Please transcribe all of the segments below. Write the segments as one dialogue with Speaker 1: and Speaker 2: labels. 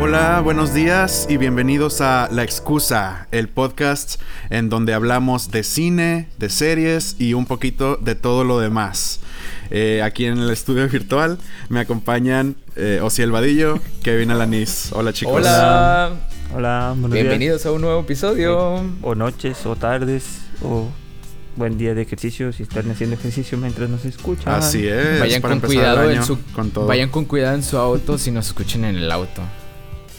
Speaker 1: Hola, buenos días y bienvenidos a La Excusa, el podcast en donde hablamos de cine, de series y un poquito de todo lo demás. Eh, aquí en el estudio virtual me acompañan eh, Osiel Vadillo, Kevin Alanis. Hola chicos.
Speaker 2: Hola.
Speaker 3: Hola, buenos
Speaker 2: Bienvenidos a un nuevo episodio.
Speaker 3: O noches, o tardes, o buen día de ejercicio si están haciendo ejercicio mientras nos escuchan.
Speaker 1: Así es.
Speaker 2: Vayan con cuidado en su
Speaker 1: con todo.
Speaker 2: vayan con cuidado en su auto si nos escuchan en el auto.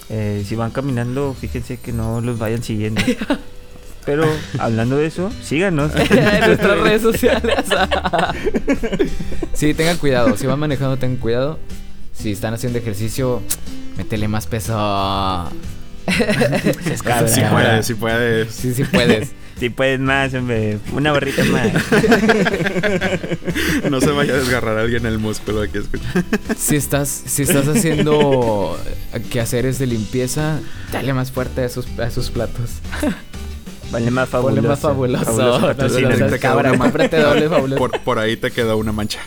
Speaker 3: Eh, si van caminando, fíjense que no los vayan siguiendo. Pero hablando de eso, síganos.
Speaker 2: en nuestras redes sociales. sí, tengan cuidado. Si van manejando, tengan cuidado. Si están haciendo ejercicio, métele más peso.
Speaker 1: Sí puedes, sí puedes.
Speaker 2: Sí, sí puedes.
Speaker 3: Si puedes más, hombre. Una barrita más.
Speaker 1: No se vaya a desgarrar a alguien el músculo aquí escucha.
Speaker 2: Si estás, si estás haciendo quehaceres de limpieza, dale más fuerte a esos, a esos platos.
Speaker 3: Vale más fabuloso.
Speaker 2: Ponle más fabuloso.
Speaker 3: Fabuloso
Speaker 2: No, no, no,
Speaker 1: Ahí te queda
Speaker 2: cabra,
Speaker 1: una
Speaker 2: doble fabuloso.
Speaker 1: Por, por ahí te quedó una mancha.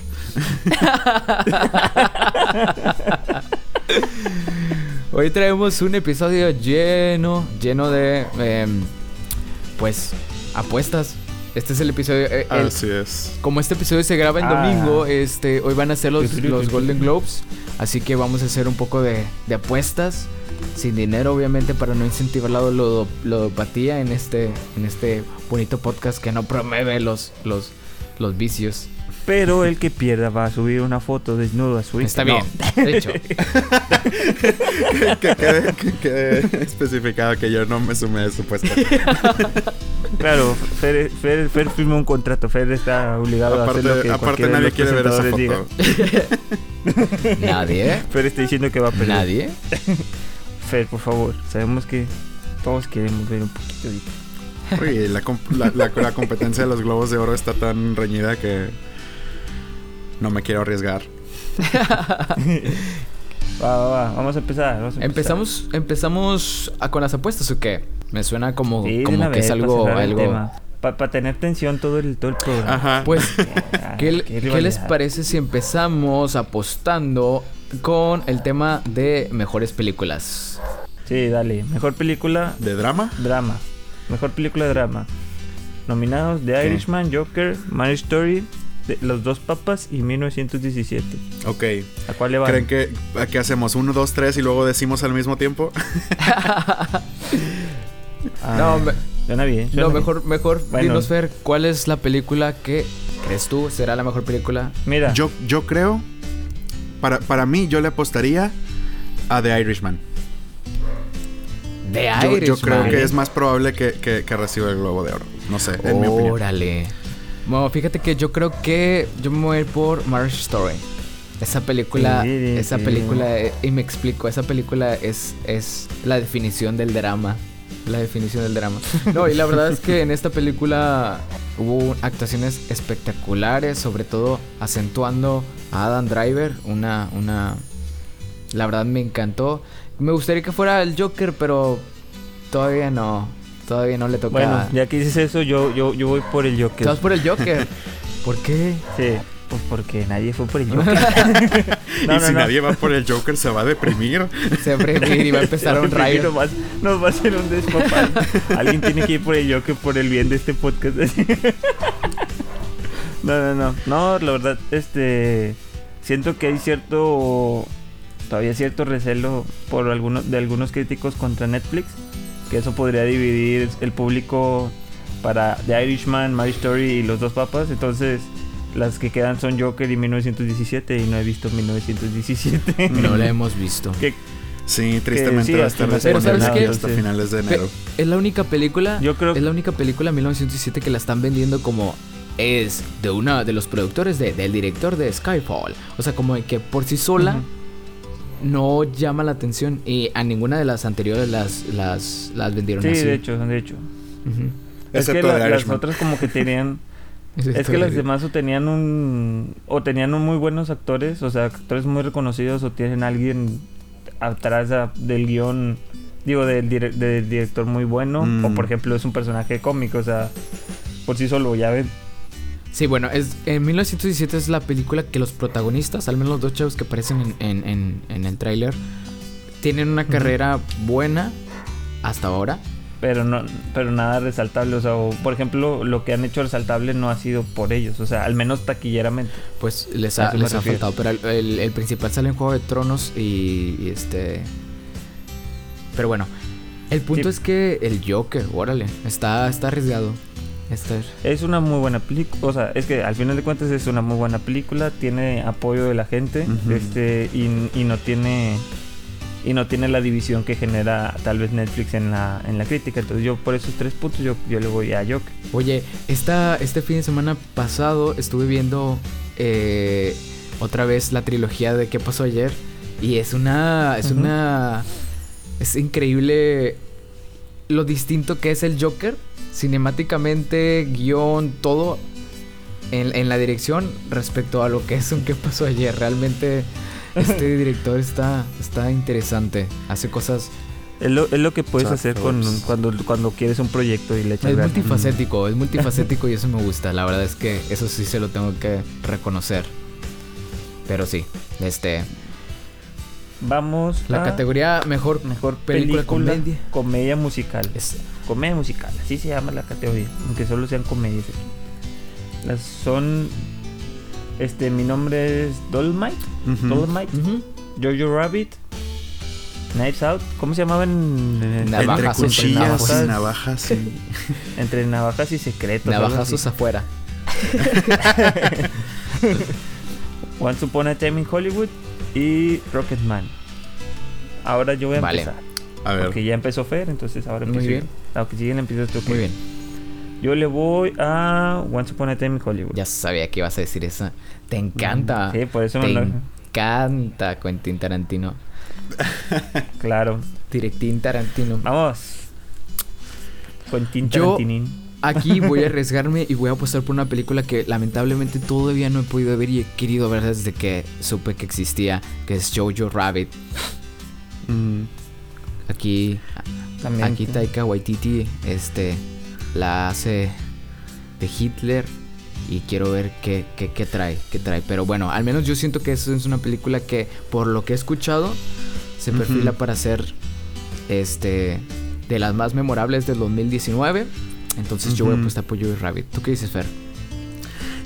Speaker 2: Hoy traemos un episodio lleno, lleno de, em, pues, apuestas. Este es el episodio. eh, el-
Speaker 1: Así es.
Speaker 2: como este episodio se graba en
Speaker 3: Ah.
Speaker 2: domingo, este, hoy van a ser los, los Golden Globes. Así que vamos a hacer un poco de, de apuestas. Sin dinero, obviamente, para no incentivar la ludo- ludopatía en este, en este bonito podcast que no promueve los, los, los vicios.
Speaker 3: Pero el que pierda va a subir una foto desnudo a su
Speaker 2: Está
Speaker 3: Instagram.
Speaker 2: bien. De hecho,
Speaker 1: que quede, que quede especificado que yo no me sumé a su puesto.
Speaker 3: Claro, Fer, Fer, Fer firmó un contrato. Fer está obligado a hacer lo
Speaker 1: Aparte,
Speaker 3: que
Speaker 1: aparte
Speaker 3: de
Speaker 1: nadie quiere ver esa foto.
Speaker 3: diga.
Speaker 2: nadie.
Speaker 3: Fer está diciendo que va a perder.
Speaker 2: Nadie.
Speaker 3: Fer, por favor, sabemos que todos queremos ver un poquito de...
Speaker 1: Oye, la, comp- la, la- la competencia de los globos de oro está tan reñida que no me quiero arriesgar.
Speaker 3: Va, va, va, vamos a empezar. vamos a empezar.
Speaker 2: Empezamos, empezamos a- con las apuestas o qué? Me suena como,
Speaker 3: Sí, de
Speaker 2: como que es
Speaker 3: vez, pa'
Speaker 2: algo, algo.
Speaker 3: Para tener tensión todo el, todo el programa.
Speaker 1: Ajá.
Speaker 2: Pues,
Speaker 3: Ah,
Speaker 2: ¿qué,
Speaker 3: qué
Speaker 2: qué les parece si empezamos apostando con el tema de mejores películas?
Speaker 3: Sí, dale. Mejor película,
Speaker 1: ¿De drama?
Speaker 3: drama. Mejor película, drama. Nominados The. Irishman, Joker, Marriage Story, de- Los Dos Papas y 1917.
Speaker 1: Ok.
Speaker 3: ¿A cuál le va?
Speaker 1: ¿Creen que aquí hacemos uno, dos, tres y luego decimos al mismo tiempo?
Speaker 3: Ah,
Speaker 2: No, me-
Speaker 3: Suena bien. suena
Speaker 2: No,
Speaker 3: bien.
Speaker 2: mejor, mejor,
Speaker 3: Bueno.
Speaker 2: dinos Fer, ¿cuál es la película que crees tú será la mejor película?
Speaker 3: Mira,
Speaker 1: Yo, yo creo, para, para mí, yo le apostaría a The Irishman.
Speaker 2: De
Speaker 1: Yo, yo creo
Speaker 2: Irishman.
Speaker 1: que es más probable que, que, que reciba el globo de oro. No sé, en mi opinión.
Speaker 2: Órale. Bueno, fíjate que yo creo que yo me voy a ir por Marriage Story. Esa película,
Speaker 3: Sí,
Speaker 2: esa
Speaker 3: sí.
Speaker 2: película, eh, y me explico, esa película es, es la definición del drama. La definición del drama. No, y la verdad es que en esta película hubo actuaciones espectaculares, sobre todo acentuando a Adam Driver, una, una, la verdad me encantó. Me gustaría que fuera el Joker, pero todavía no, todavía no le toca.
Speaker 3: bueno, ya que dices eso, yo, yo, yo voy por el
Speaker 2: Te
Speaker 3: Joker.
Speaker 2: vas por el Joker. ¿Por qué?
Speaker 3: Sí, pues porque nadie fue por el Joker. No,
Speaker 1: y
Speaker 3: no,
Speaker 1: si
Speaker 3: no.
Speaker 1: nadie va por el Joker, se va a deprimir.
Speaker 2: Se va a y va a empezar un
Speaker 3: Primero
Speaker 2: rayo.
Speaker 3: Nos va, nos va a hacer un despapal. Alguien tiene que ir por el Joker por el bien de este podcast. no, no, no. No, la verdad, este. Siento que hay cierto. Todavía cierto recelo por algunos, de algunos críticos contra Netflix. Que eso podría dividir el público para The Irishman, My Story y Los Dos Papas. Entonces, las que quedan son Joker y 1917. Y no he visto 1917.
Speaker 2: No la hemos visto.
Speaker 3: Que
Speaker 1: Sí, tristemente
Speaker 3: sí,
Speaker 1: va a
Speaker 3: hasta
Speaker 1: estar
Speaker 3: no
Speaker 2: sé,
Speaker 1: disponible
Speaker 2: ¿sabes qué?
Speaker 1: hasta finales de enero.
Speaker 2: Es la única película.
Speaker 3: Yo creo
Speaker 2: Es la única película 1917 que la están vendiendo como es de una de los productores de, del director de Skyfall. O sea, como que por sí sola. No llama la atención y a ninguna de las anteriores las las, las vendieron
Speaker 3: Sí,
Speaker 2: así.
Speaker 3: de hecho, de hecho.
Speaker 2: Ujú.
Speaker 3: Es que la- las otras como que tenían...
Speaker 2: Ese
Speaker 3: es que las demás o tenían un... O tenían un muy buenos actores, o sea, actores muy reconocidos, o tienen alguien atrás a- del guion, digo, del, dire- del director muy bueno,
Speaker 1: Mm.
Speaker 3: o por ejemplo es un personaje cómico, o sea, por sí solo, ya ven.
Speaker 2: Sí, bueno, es, en 1917 es la película que los protagonistas, al menos los dos chavos que aparecen en, en- en- en el tráiler, tienen una carrera buena hasta ahora.
Speaker 3: Pero no, pero nada resaltable. O sea, o, por ejemplo, lo que han hecho resaltable no ha sido por ellos. O sea, al menos taquilleramente.
Speaker 2: Pues les ha, les ha faltado. Pero el, el- el principal sale en Juego de Tronos y, y este. Pero bueno, el punto
Speaker 3: Sí.
Speaker 2: es que el Joker, órale, está, está arriesgado.
Speaker 3: Es una muy buena película. O sea, es que al final de cuentas es una muy buena película. Tiene apoyo de la gente. Este. Y, y no tiene. Y no tiene la división que genera tal vez Netflix en la, en la crítica. Entonces yo por esos tres puntos yo, yo le voy a Joker.
Speaker 2: Oye, esta, este fin de semana pasado estuve viendo eh, otra vez la trilogía de ¿Qué pasó ayer? Y es una. Es una. Es increíble lo distinto que es el Joker. Cinemáticamente, guion, todo en, en la dirección respecto a lo que es un ¿Qué pasó ayer? Realmente este director está, está interesante. Hace cosas.
Speaker 3: Es lo, es lo que puedes hacer con, cuando, cuando quieres un proyecto y le echas
Speaker 2: Es
Speaker 3: ganas.
Speaker 2: multifacético, es multifacético y eso me gusta. La verdad es que eso sí se lo tengo que reconocer. Pero sí, este.
Speaker 3: Vamos
Speaker 2: La
Speaker 3: a
Speaker 2: categoría mejor
Speaker 3: mejor
Speaker 2: película,
Speaker 3: película,
Speaker 2: comedia.
Speaker 3: comedia musical.
Speaker 2: es
Speaker 3: Comedia musical, así se llama la categoría, aunque solo sean comedias aquí. Las son este mi nombre es Dolmite,
Speaker 1: Ujú.
Speaker 3: Jojo Rabbit, Knives Out, ¿cómo se llamaban? en- en-
Speaker 1: Entre
Speaker 2: Navajas, entre
Speaker 1: cuchillas
Speaker 3: navajas.
Speaker 1: y navajas. y-
Speaker 3: Entre navajas y secretos.
Speaker 2: Navajazos afuera.
Speaker 3: Once Upon a Time in Hollywood y Rocketman. Ahora yo voy a
Speaker 2: Vale.
Speaker 3: empezar.
Speaker 1: A ver.
Speaker 3: Porque ya empezó Fer, entonces ahora
Speaker 2: Muy
Speaker 3: empiezo
Speaker 2: bien.
Speaker 3: yo. Aunque siguen empiezas tú.
Speaker 2: Muy bien.
Speaker 3: Yo le voy a Once Upon a Time in Hollywood.
Speaker 2: Ya sabía que ibas a decir esa. Te encanta.
Speaker 3: Sí, por eso
Speaker 2: Te
Speaker 3: me lo-
Speaker 2: encanta Quentin Tarantino.
Speaker 3: Claro.
Speaker 2: Directín Tarantino.
Speaker 3: Vamos. Quentin
Speaker 2: Yo-
Speaker 3: Tarantinin.
Speaker 2: Aquí voy a arriesgarme y voy a apostar por una película que lamentablemente todavía no he podido ver y he querido ver desde que supe que existía, que es Jojo Rabbit.
Speaker 1: Mm,
Speaker 2: Aquí,
Speaker 3: También.
Speaker 2: aquí Taika Waititi, este, la hace de Hitler y quiero ver qué, qué, qué trae, qué trae. Pero bueno, al menos yo siento que eso es una película que, por lo que he escuchado, se perfila para ser, este, de las más memorables del 2019. Entonces yo voy a apostar por Jojo Rabbit. ¿Tú qué dices, Fer?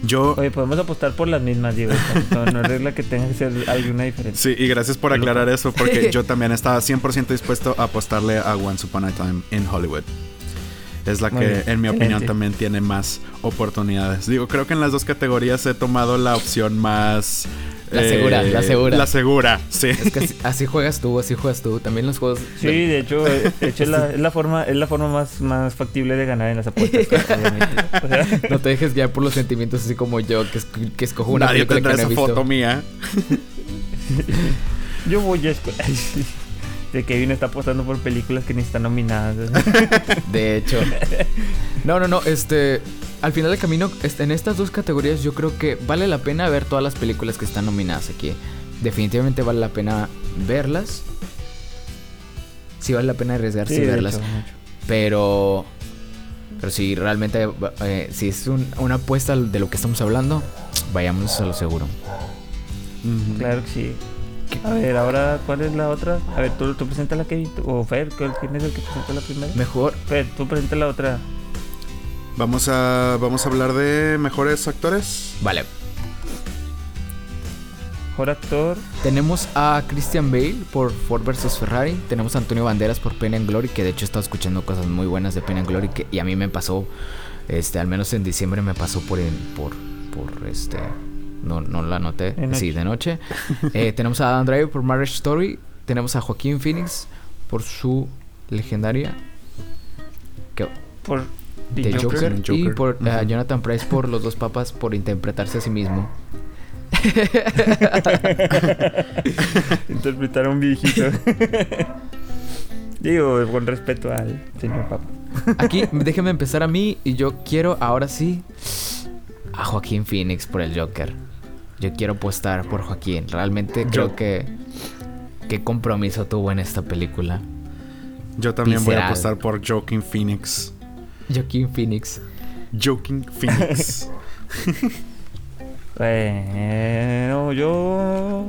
Speaker 1: Yo,
Speaker 3: Oye, podemos apostar por las mismas, Diego. No, no es regla que tenga que ser alguna diferencia.
Speaker 1: sí, y gracias por aclarar eso, porque yo también estaba 100% dispuesto a apostarle a Once Upon a Time in Hollywood. Es la
Speaker 3: Muy
Speaker 1: que,
Speaker 3: bien.
Speaker 1: en mi opinión,
Speaker 3: Excelente.
Speaker 1: también tiene más oportunidades. Digo, creo que en las dos categorías he tomado la opción más... eh,
Speaker 2: La segura, la segura.
Speaker 1: La segura, sí.
Speaker 2: Es que así, así juegas tú, así juegas tú. También los juegos.
Speaker 3: Sí, de hecho, eh, de hecho es, la, es la forma, es la forma más, más factible de ganar en las apuestas. obviamente. O sea,
Speaker 2: No te dejes guiar por los sentimientos así como yo, que, es- que escojo una
Speaker 1: Nadie
Speaker 2: película que no he
Speaker 1: esa
Speaker 2: visto.
Speaker 1: foto mía.
Speaker 3: yo voy a escuela. De Kevin está apostando por películas que ni están nominadas.
Speaker 2: De hecho. No, no, no. Este. Al final del camino, este, en estas dos categorías, yo creo que vale la pena ver todas las películas que están nominadas aquí. Definitivamente vale la pena verlas. Sí, vale la pena arriesgarse
Speaker 3: Sí,
Speaker 2: y verlas.
Speaker 3: hecho.
Speaker 2: Pero. Pero si realmente. eh, si es un- una apuesta de lo que estamos hablando, vayámonos a lo seguro.
Speaker 3: Claro que sí. A ver, ahora, ¿cuál es la otra? A ver, tú, tú presenta la tú- O Fer, ¿cuál- ¿quién es el que presentó la primera?
Speaker 2: Mejor.
Speaker 3: Fer, tú presenta la otra.
Speaker 1: Vamos a, vamos a hablar de mejores actores.
Speaker 2: Vale.
Speaker 3: Mejor actor.
Speaker 2: Tenemos a Christian Bale por Ford vs Ferrari. Tenemos a Antonio Banderas por Pena and Glory, que de hecho he estado escuchando cosas muy buenas de Pena and Glory que, y a mí me pasó, este, al menos en diciembre me pasó por, el- por, por este, no, no la noté,
Speaker 3: De noche.
Speaker 2: sí, de noche. Eh, tenemos a Adam Driver por Marriage Story. Tenemos a Joaquín Phoenix por su legendaria que-
Speaker 3: Por The
Speaker 2: Joker,
Speaker 1: Joker.
Speaker 2: y por eh. Jonathan Price por Los Dos Papas por interpretarse a sí mismo.
Speaker 3: Interpretar a un viejito. Digo, con respeto al señor Papa.
Speaker 2: Aquí, déjeme empezar a mí y yo quiero ahora sí a Joaquín Phoenix por el Joker. Yo quiero apostar por Joaquín. Realmente
Speaker 1: Yo-
Speaker 2: creo que qué compromiso tuvo en esta película.
Speaker 1: Yo también voy a apostar por Joaquin Phoenix.
Speaker 2: Joaquín Phoenix.
Speaker 1: Joaquin Phoenix.
Speaker 3: Bueno, yo.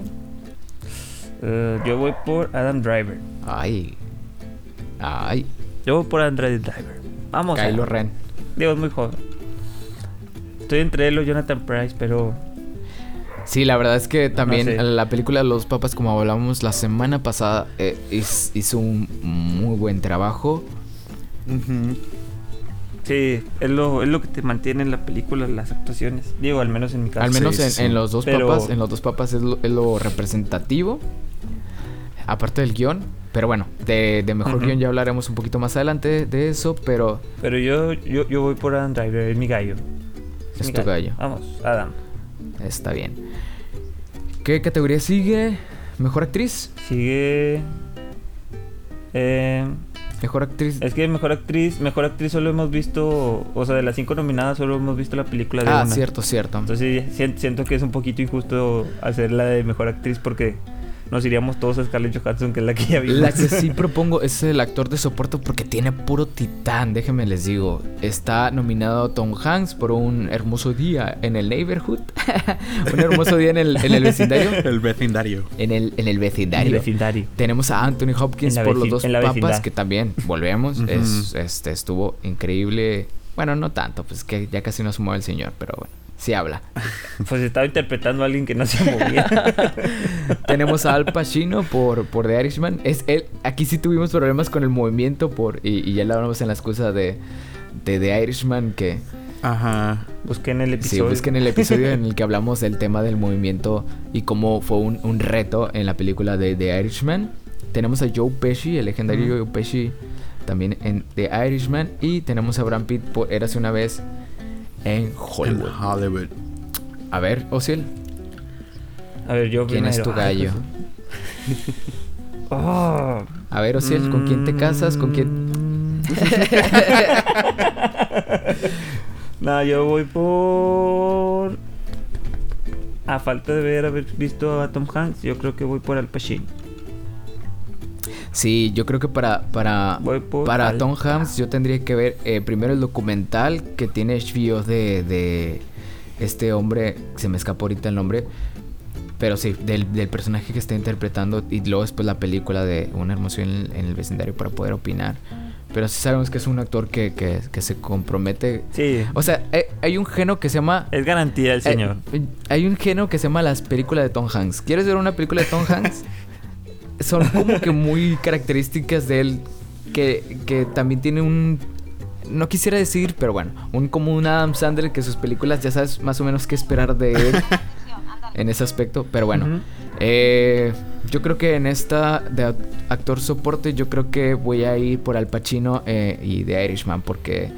Speaker 3: Eh, yo voy por Adam Driver.
Speaker 2: Ay. Ay.
Speaker 3: Yo voy por Adam Driver. Vamos.
Speaker 2: Kylo
Speaker 3: a...
Speaker 2: Ren.
Speaker 3: Digo, es muy joven. Estoy entre él o Jonathan Price, pero
Speaker 2: Sí, la verdad es que también
Speaker 3: No
Speaker 2: la película Los Papas, como hablábamos la semana pasada, eh, hiz- hizo un muy buen trabajo.
Speaker 3: Sí, es lo, es lo que te mantiene en la película, las actuaciones. Digo, al menos en mi caso.
Speaker 2: Al menos
Speaker 1: sí,
Speaker 2: en,
Speaker 1: sí.
Speaker 2: en los dos
Speaker 3: Pero-
Speaker 2: papas, en los dos papas es lo, es lo representativo. Aparte del guion. Pero bueno, de, de mejor
Speaker 3: Ujú.
Speaker 2: guion ya hablaremos un poquito más adelante de eso, pero
Speaker 3: Pero yo, yo, yo voy por Adam Driver, es mi gallo.
Speaker 2: Es
Speaker 3: mi
Speaker 2: tu gallo.
Speaker 3: Vamos, Adam.
Speaker 2: Está bien. ¿Qué categoría sigue? ¿Mejor actriz?
Speaker 3: Sigue. Eh,
Speaker 2: Mejor actriz.
Speaker 3: es que mejor actriz, mejor actriz solo hemos visto, o sea, de las cinco nominadas solo hemos visto la película de
Speaker 2: Ah,
Speaker 3: una.
Speaker 2: cierto, cierto.
Speaker 3: Entonces siento que es un poquito injusto hacerla de mejor actriz porque nos iríamos todos a Scarlett Johansson, que es la que ya vimos.
Speaker 2: La que sí propongo es el actor de soporte porque tiene puro titán, déjenme les digo. Está nominado Tom Hanks por un hermoso día en el neighborhood. un hermoso día en el, en el vecindario.
Speaker 1: El vecindario.
Speaker 2: En el, en el
Speaker 3: En
Speaker 2: vecindario.
Speaker 3: el vecindario.
Speaker 2: Tenemos a Anthony Hopkins por los dos papas,
Speaker 3: vecindad.
Speaker 2: que también, volvemos, es, este, estuvo increíble. Bueno, no tanto, pues que ya casi no se mueve el señor, pero bueno, sí habla.
Speaker 3: Pues estaba interpretando a alguien que no se movía.
Speaker 2: Tenemos a Al Pacino por, por The Irishman. Es él, aquí sí tuvimos problemas con el movimiento por y, y ya lo hablamos en la excusa de, de The Irishman que
Speaker 1: Ajá.
Speaker 3: Busqué en el
Speaker 2: sí,
Speaker 3: episodio.
Speaker 2: busquen el episodio en el que hablamos del tema del movimiento y cómo fue un, un reto en la película de The Irishman. Tenemos a Joe Pesci, el legendario Joe Pesci, también en The Irishman. Y tenemos a Brad Pitt por Érase una vez en
Speaker 1: En
Speaker 2: Hollywood. A ver, Osiel,
Speaker 3: A ver, yo
Speaker 2: ¿quién es
Speaker 3: primero.
Speaker 2: tu
Speaker 3: Ay,
Speaker 2: gallo?
Speaker 3: Oh.
Speaker 2: A ver, Osiel, ¿con quién te casas? ¿Con quién...?
Speaker 3: no, yo voy por. A falta de ver, haber visto a Tom Hanks, yo creo que voy por Al Pacino.
Speaker 2: Sí, yo creo que para, para, para Tom Hanks yo tendría que ver eh, primero el documental que tiene HBO de, de este hombre, se me escapó ahorita el nombre, pero sí, del, del personaje que está interpretando y luego después la película de Una hermosura en, en el vecindario para poder opinar. Pero sí sabemos que es un actor que, que, que se compromete.
Speaker 3: Sí,
Speaker 2: O sea, hay, hay un género que se llama...
Speaker 3: es garantía el señor.
Speaker 2: Eh, hay un género que se llama las películas de Tom Hanks. ¿Quieres ver una película de Tom Hanks? Son como que muy características de él que, que también tiene un... No quisiera decir, pero bueno, un como un Adam Sandler que sus películas ya sabes más o menos qué esperar de él en ese aspecto. Pero bueno, eh, yo creo que en esta de act- actor soporte, yo creo que voy a ir por Al Pacino eh, y The Irishman porque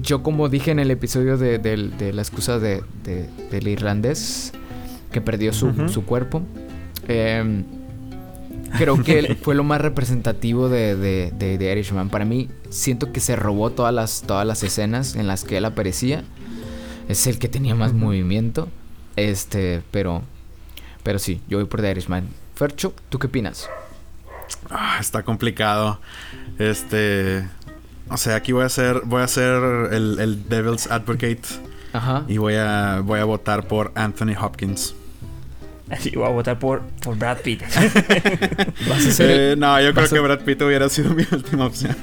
Speaker 2: yo como dije en el episodio de, de la excusa de, de- del irlandés que perdió su, su cuerpo, em, creo que fue lo más representativo de, de, de The Irishman. Para mí, siento que se robó todas las, todas las escenas en las que él aparecía. Es el que tenía más movimiento. Este, pero, pero sí, yo voy por The Irishman. Fercho, ¿tú qué opinas?
Speaker 1: Ah, está complicado. Este. O sea, aquí voy a ser. Voy a ser el, el Devil's Advocate.
Speaker 2: Ajá.
Speaker 1: Y voy a. voy a votar por Anthony Hopkins.
Speaker 3: Así voy a votar por, por Brad Pitt.
Speaker 2: Vas a ser el-
Speaker 1: Eh, no, yo creo
Speaker 2: a-
Speaker 1: que Brad Pitt hubiera sido mi última opción.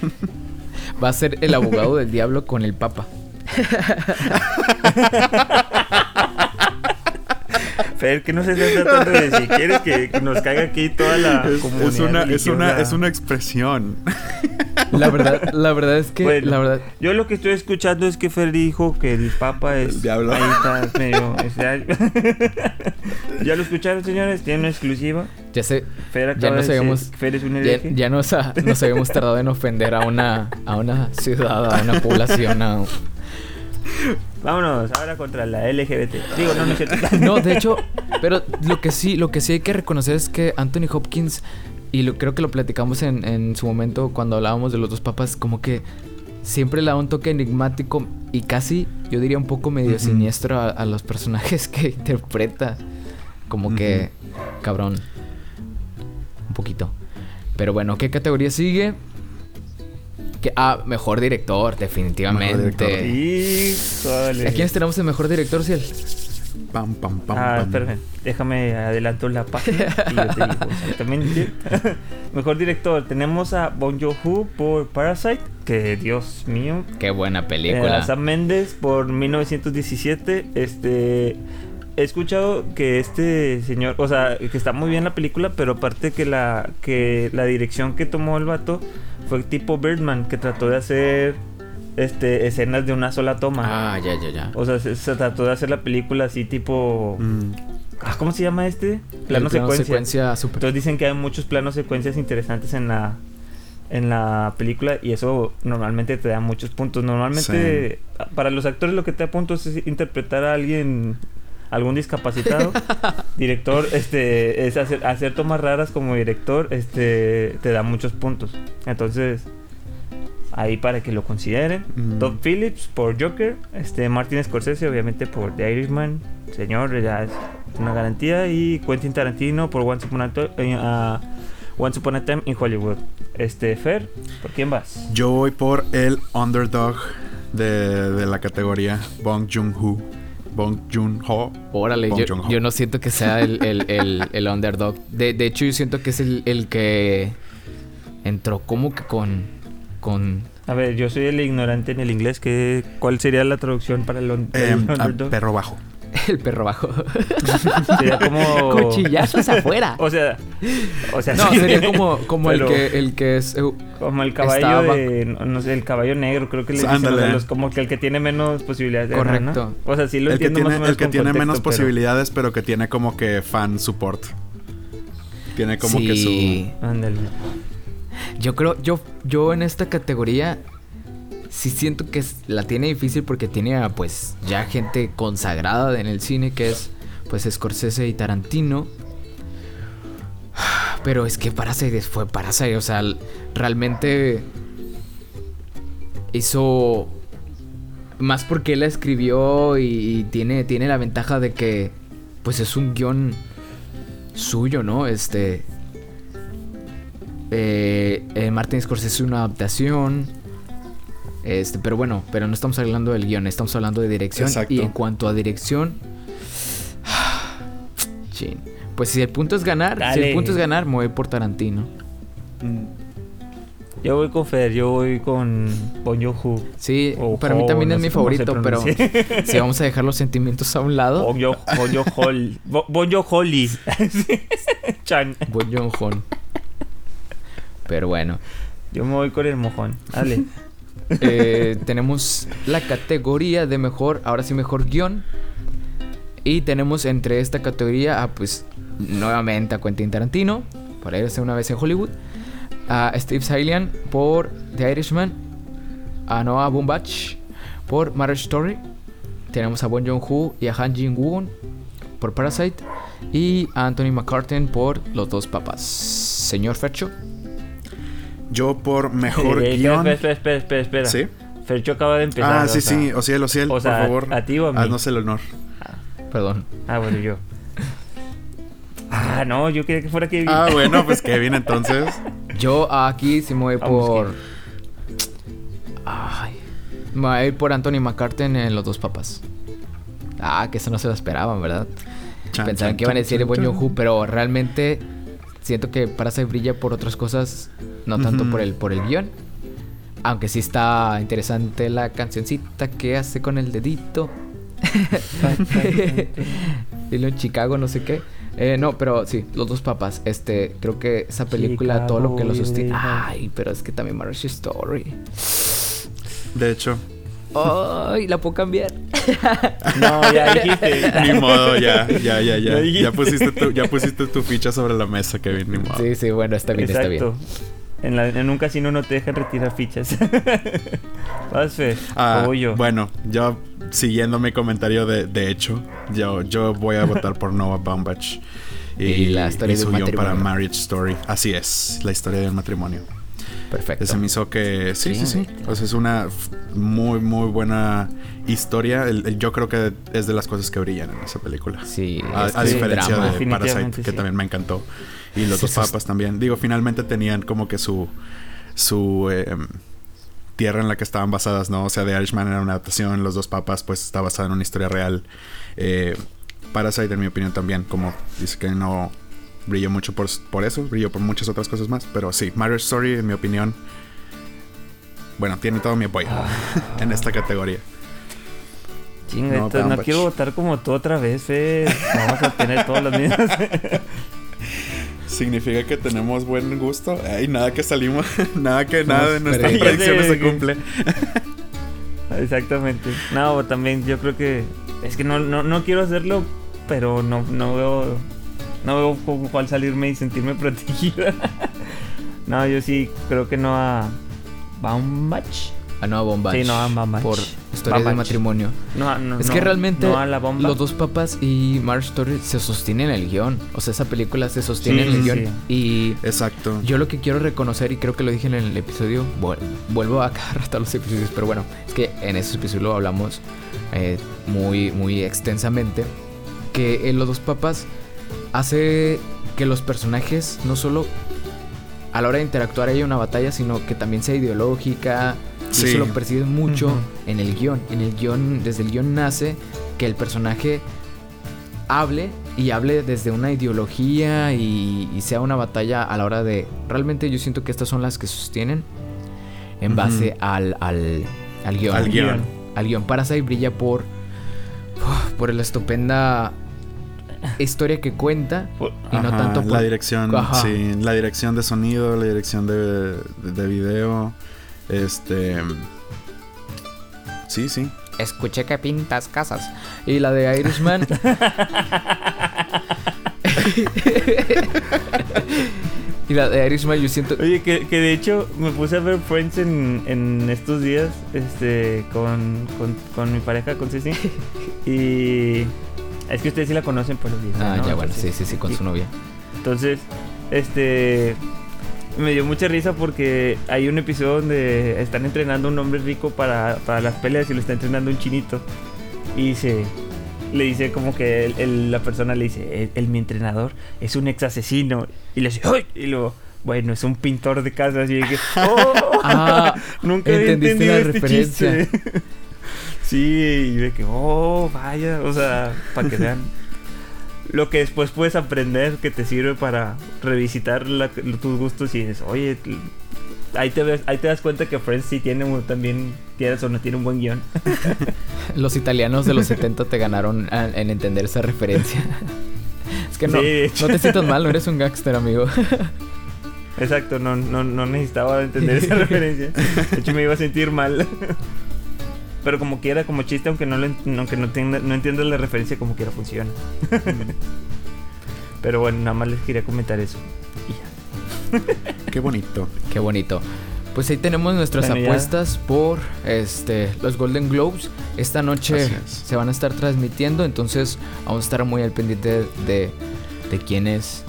Speaker 2: Va a ser el abogado del diablo con el papa.
Speaker 3: Fer, que no se está tratando de decir. ¿Quieres que, que nos caiga aquí toda la
Speaker 1: Es,
Speaker 3: comunidad
Speaker 1: es una, es, una, es una expresión.
Speaker 2: La verdad, la verdad es que,
Speaker 3: Bueno.
Speaker 2: la verdad,
Speaker 3: Yo lo que estoy escuchando es que Fer dijo que el Papa es.
Speaker 1: El diablo.
Speaker 3: Ahí está, medio. ya lo escucharon, señores. Tiene una exclusiva.
Speaker 2: ya sé,
Speaker 3: Fer
Speaker 2: Ya nos habíamos-
Speaker 3: Fer es un
Speaker 2: ya, ya nos, ha- nos habíamos tardado en ofender a una, a una ciudad, a una población. a-
Speaker 3: Vámonos, ahora contra la LGBT. Digo, no, no es cierto.
Speaker 2: No, de hecho, pero lo que sí, lo que sí hay que reconocer es que Anthony Hopkins, y lo, creo que lo platicamos en, en su momento cuando hablábamos de los dos papas, como que siempre le da un toque enigmático y casi, yo diría un poco medio siniestro a, a los personajes que interpreta. Como que, cabrón. Un poquito. Pero bueno, ¿qué categoría sigue? Que, ah, mejor director, definitivamente.
Speaker 1: Mejor director.
Speaker 2: ¿A quiénes tenemos el mejor director, Ciel?
Speaker 1: Pam, pam, pam,
Speaker 3: ah, espérame, déjame adelanto la página y yo te digo exactamente. Mejor director, tenemos a Bong Joon-ho por Parasite, que Dios mío.
Speaker 2: Qué buena
Speaker 3: Eh,
Speaker 2: película.
Speaker 3: a Sam Mendes por 1917. Este. He escuchado que este señor, o sea, que está muy bien la película, pero aparte que la que la dirección que tomó el vato fue tipo Birdman, que trató de hacer este escenas de una sola toma.
Speaker 2: Ah, ya, ya, ya.
Speaker 3: O sea, se, se trató de hacer la película así tipo
Speaker 1: Mm.
Speaker 3: ah, ¿Cómo se llama este?
Speaker 2: El
Speaker 3: Plano secuencia.
Speaker 2: secuencia super.
Speaker 3: Entonces dicen que hay muchos planos secuencias interesantes en la en la película y eso normalmente te da muchos puntos. Normalmente para los actores lo que te da puntos es interpretar a alguien algún discapacitado. director este es hacer, hacer tomas raras como director, este te da muchos puntos. Entonces ahí para que lo consideren.
Speaker 1: Mm.
Speaker 3: Todd Phillips por Joker, este Martin Scorsese obviamente por The Irishman, señor, ya es una garantía y Quentin Tarantino por Once Upon a, ah, Once Upon a Time in Hollywood. Este Fer, ¿por quién vas?
Speaker 1: Yo voy por el underdog de, de la categoría Bong Joon-ho. Bong Joon-ho.
Speaker 2: Órale,
Speaker 1: Bong
Speaker 2: yo,
Speaker 1: Joon-ho.
Speaker 2: yo no siento que sea el, el, el, el underdog. De, de hecho, yo siento que es el, el que entró como que con. con.
Speaker 3: A ver, yo soy el ignorante en el inglés, que ¿cuál sería la traducción para el,
Speaker 1: a
Speaker 3: underdog?
Speaker 1: perro bajo.
Speaker 2: el perro bajo.
Speaker 3: Sería como
Speaker 2: Cuchillazos afuera.
Speaker 3: O sea, o sea,
Speaker 2: No,
Speaker 3: sí.
Speaker 2: sería como, como el que el que es. eh,
Speaker 3: Como el caballo de, no, no sé, el caballo negro, creo que le dicen, los- como que el que tiene menos posibilidades de ganar, ¿no?
Speaker 2: Correcto.
Speaker 3: O sea, sí lo
Speaker 1: El que
Speaker 3: entiendo más
Speaker 1: tiene,
Speaker 3: o menos
Speaker 1: el que
Speaker 3: con
Speaker 1: tiene
Speaker 3: contexto,
Speaker 1: menos
Speaker 3: pero-
Speaker 1: posibilidades, pero que tiene como que fan support. Tiene como que
Speaker 2: sí.
Speaker 3: Ándale.
Speaker 2: Yo creo, yo, yo en esta categoría sí siento que la tiene difícil porque tiene pues ya gente consagrada en el cine que es pues Scorsese y Tarantino. Pero es que Parasite fue Parasite, o sea, realmente hizo más porque él la escribió y, y tiene, tiene la ventaja de que pues es un guion suyo, ¿no? Este eh, eh, Martin Scorsese es una adaptación. Este, pero bueno, pero no estamos hablando del guion, estamos hablando de dirección.
Speaker 1: Exacto.
Speaker 2: Y en cuanto a dirección. chin, Pues si el punto es ganar, si el punto es ganar, me voy por Tarantino.
Speaker 1: su.
Speaker 3: Yo voy con Fer, yo voy con Bon Joon-ho.
Speaker 2: Sí,
Speaker 3: O
Speaker 2: para mí también
Speaker 3: no
Speaker 2: es mi favorito, pero si vamos a dejar los sentimientos a un lado,
Speaker 3: Bon Joon- Bon Joon-hol. Bo- Bon Joon-holi. Chan.
Speaker 2: Joon-ho. Pero bueno,
Speaker 3: Yo me voy con el mojón. Dale.
Speaker 2: eh, tenemos la categoría de mejor, ahora sí mejor guion. Y tenemos entre esta categoría a pues nuevamente a Quentin Tarantino, para irse una vez en Hollywood. A Steve Salian por The Irishman. A Noah Baumbach por Marriage Story. Tenemos a Bon Joon-ho y a Han Jin-won por Parasite. Y a Anthony McCartan por Los Dos Papas. Señor Fercho.
Speaker 1: Yo por mejor
Speaker 3: Eh,
Speaker 1: guion.
Speaker 3: Espera, espera, espera, espera.
Speaker 1: ¿Sí?
Speaker 3: Fercho acaba de empezar.
Speaker 1: Ah,
Speaker 3: o
Speaker 1: sí,
Speaker 3: sea-
Speaker 1: sí. O cielo, cielo,
Speaker 3: o sea,
Speaker 1: por favor.
Speaker 3: ¿a ti o a mí?
Speaker 1: Haznos el honor.
Speaker 2: Perdón.
Speaker 3: Ah, bueno, yo. Ah, no, yo quería que fuera Kevin.
Speaker 1: Ah, bueno, pues Kevin, entonces.
Speaker 2: Yo aquí sí me voy
Speaker 3: Vamos,
Speaker 2: por. Ay. Me voy a ir por Anthony McCartan en Los Dos Papas. Ah, que eso no se lo esperaban, ¿verdad?
Speaker 1: Chan,
Speaker 2: Pensaban
Speaker 1: chan,
Speaker 2: que iban a decir
Speaker 1: chan.
Speaker 2: Joon-ho, pero realmente siento que Parasite brilla por otras cosas, no tanto por el por el guion. Aunque sí está interesante la cancioncita que hace con el dedito. Dilo en Chicago, no sé qué. Eh, no, pero sí, los dos papas. Este, creo que esa película, todo lo que lo sostiene. Ay, pero es que también Marriage Story.
Speaker 1: De hecho,
Speaker 2: Ay, la puedo cambiar.
Speaker 3: No, ya dijiste.
Speaker 1: ni modo, ya, ya, ya, ya. Ya pusiste, tu, ya pusiste tu ficha sobre la mesa, Kevin, ni modo.
Speaker 2: Sí, sí, bueno, está bien, está bien.
Speaker 3: En, la- en un casino no te dejan retirar fichas. Vas, Fer.
Speaker 1: Ah,
Speaker 3: o voy yo.
Speaker 1: Bueno, yo siguiendo mi comentario de, de hecho, yo, yo voy a votar por Noah Baumbach. Y,
Speaker 2: Y la historia
Speaker 1: y su
Speaker 2: del
Speaker 1: guion para
Speaker 2: matrimonio.
Speaker 1: Marriage Story. Así es, la historia del matrimonio.
Speaker 2: Perfecto.
Speaker 1: Se me hizo que sí, sí,
Speaker 2: Sí.
Speaker 1: sí. O sea, es una muy, muy buena historia. El- el- yo creo que es de las cosas que brillan en esa película.
Speaker 2: Sí,
Speaker 1: A,
Speaker 2: es
Speaker 1: a diferencia
Speaker 2: drama.
Speaker 1: de Parasite, que
Speaker 3: sí.
Speaker 1: también me encantó. Y los
Speaker 2: Sí,
Speaker 1: dos papas también. Digo, finalmente tenían como que su. su. eh, tierra en la que estaban basadas, ¿no? O sea, The Irishman era una adaptación, Los dos papas, pues está basada en una historia real. Eh, Parasite, en mi opinión, también, como dice que no brilló mucho por, por eso, brilló por muchas otras cosas más. Pero sí, Marriage Story, en mi opinión, bueno, tiene todo mi apoyo en esta categoría.
Speaker 3: Chinga,
Speaker 1: No,
Speaker 3: quiero votar como tú otra vez, Fe. Vamos a tener todas las mismas.
Speaker 1: Significa que tenemos buen gusto. Ay, nada que salimos, nada que nada de nuestras predicciones se cumple.
Speaker 3: Exactamente. No, también yo creo que. Es que no, no, no quiero hacerlo, pero no, no veo. No veo con cuál salirme y sentirme protegida. no, yo sí creo que no a. Baumbach.
Speaker 2: A Noah Bombach.
Speaker 3: Sí, Noah Baumbach.
Speaker 2: Por historias de matrimonio.
Speaker 3: No, no,
Speaker 2: Es
Speaker 3: no,
Speaker 2: que realmente
Speaker 3: no a la bomba.
Speaker 2: los dos papas y Marge Story se sostienen en el guion. O sea, esa película se sostiene
Speaker 3: Sí,
Speaker 2: en el
Speaker 3: sí,
Speaker 2: guion.
Speaker 3: sí.
Speaker 2: Y
Speaker 1: Exacto.
Speaker 2: yo lo que quiero reconocer, y creo que lo dije en el episodio, vuel- vuelvo a cada rato a los episodios, pero bueno, es que en ese episodio lo hablamos eh, muy, muy extensamente, que en los dos papas hace que los personajes no solo a la hora de interactuar haya una batalla, sino que también sea ideológica. Y eso lo percibes mucho en el guion. En el guion, desde el guion nace que el personaje hable y hable desde una ideología y, y sea una batalla a la hora de... Realmente yo siento que estas son las que sostienen en base al, al, al guion.
Speaker 1: Al guion.
Speaker 2: Al guion. Parasite brilla por... Por la estupenda historia que cuenta y no tanto por...
Speaker 1: la dirección,
Speaker 2: Ajá.
Speaker 1: sí, la dirección de sonido, la dirección de, de, de video, este, sí, sí,
Speaker 2: Escuché que pintas casas. Y la de Irishman. y la de Irishman, yo siento.
Speaker 3: Oye, que, que de hecho me puse a ver Friends en, en estos días este, con, con, con mi pareja, con Ceci. Y es que ustedes sí la conocen, pero sí,
Speaker 2: Ah,
Speaker 3: ¿no?
Speaker 2: ya, bueno, sí, sí, sí, con su novia.
Speaker 3: Entonces, este. Me dio mucha risa porque hay un episodio donde están entrenando a un hombre rico para, para las peleas y lo está entrenando un chinito. Y se. Le dice como que el- el- la persona le dice, el, el- mi entrenador es un ex asesino. Y le dice, ¡ay! Y luego, bueno, es un pintor de casas. Y dije, ¡oh!
Speaker 2: Ah,
Speaker 3: Nunca había
Speaker 2: entendiste
Speaker 3: entendido
Speaker 2: la
Speaker 3: este
Speaker 2: referencia.
Speaker 3: chiste. Sí, y de que, oh, vaya, o sea, para que vean lo que después puedes aprender que te sirve para revisitar la- tus gustos y dices, oye, ahí te, ves, ahí te das cuenta que Friends sí tiene un- también, tiene, o no tiene un buen guion.
Speaker 2: Los italianos de los 70 te ganaron a- en entender esa referencia. es que no,
Speaker 3: Sí,
Speaker 2: no te sientas mal, no eres un gangster, amigo.
Speaker 3: Exacto, no, no, no necesitaba entender esa referencia. De hecho, me iba a sentir mal. Pero como quiera, como chiste, aunque no lo aunque no, entienda- no entiendas la referencia, como quiera funciona. Pero bueno, nada más les quería comentar eso. Y ya.
Speaker 1: qué bonito.
Speaker 2: Qué bonito. Pues ahí tenemos nuestras
Speaker 3: Bueno, ya.
Speaker 2: apuestas por este los Golden Globes. Esta noche
Speaker 1: es.
Speaker 2: se van a estar transmitiendo, entonces vamos a estar muy al pendiente de, de quiénes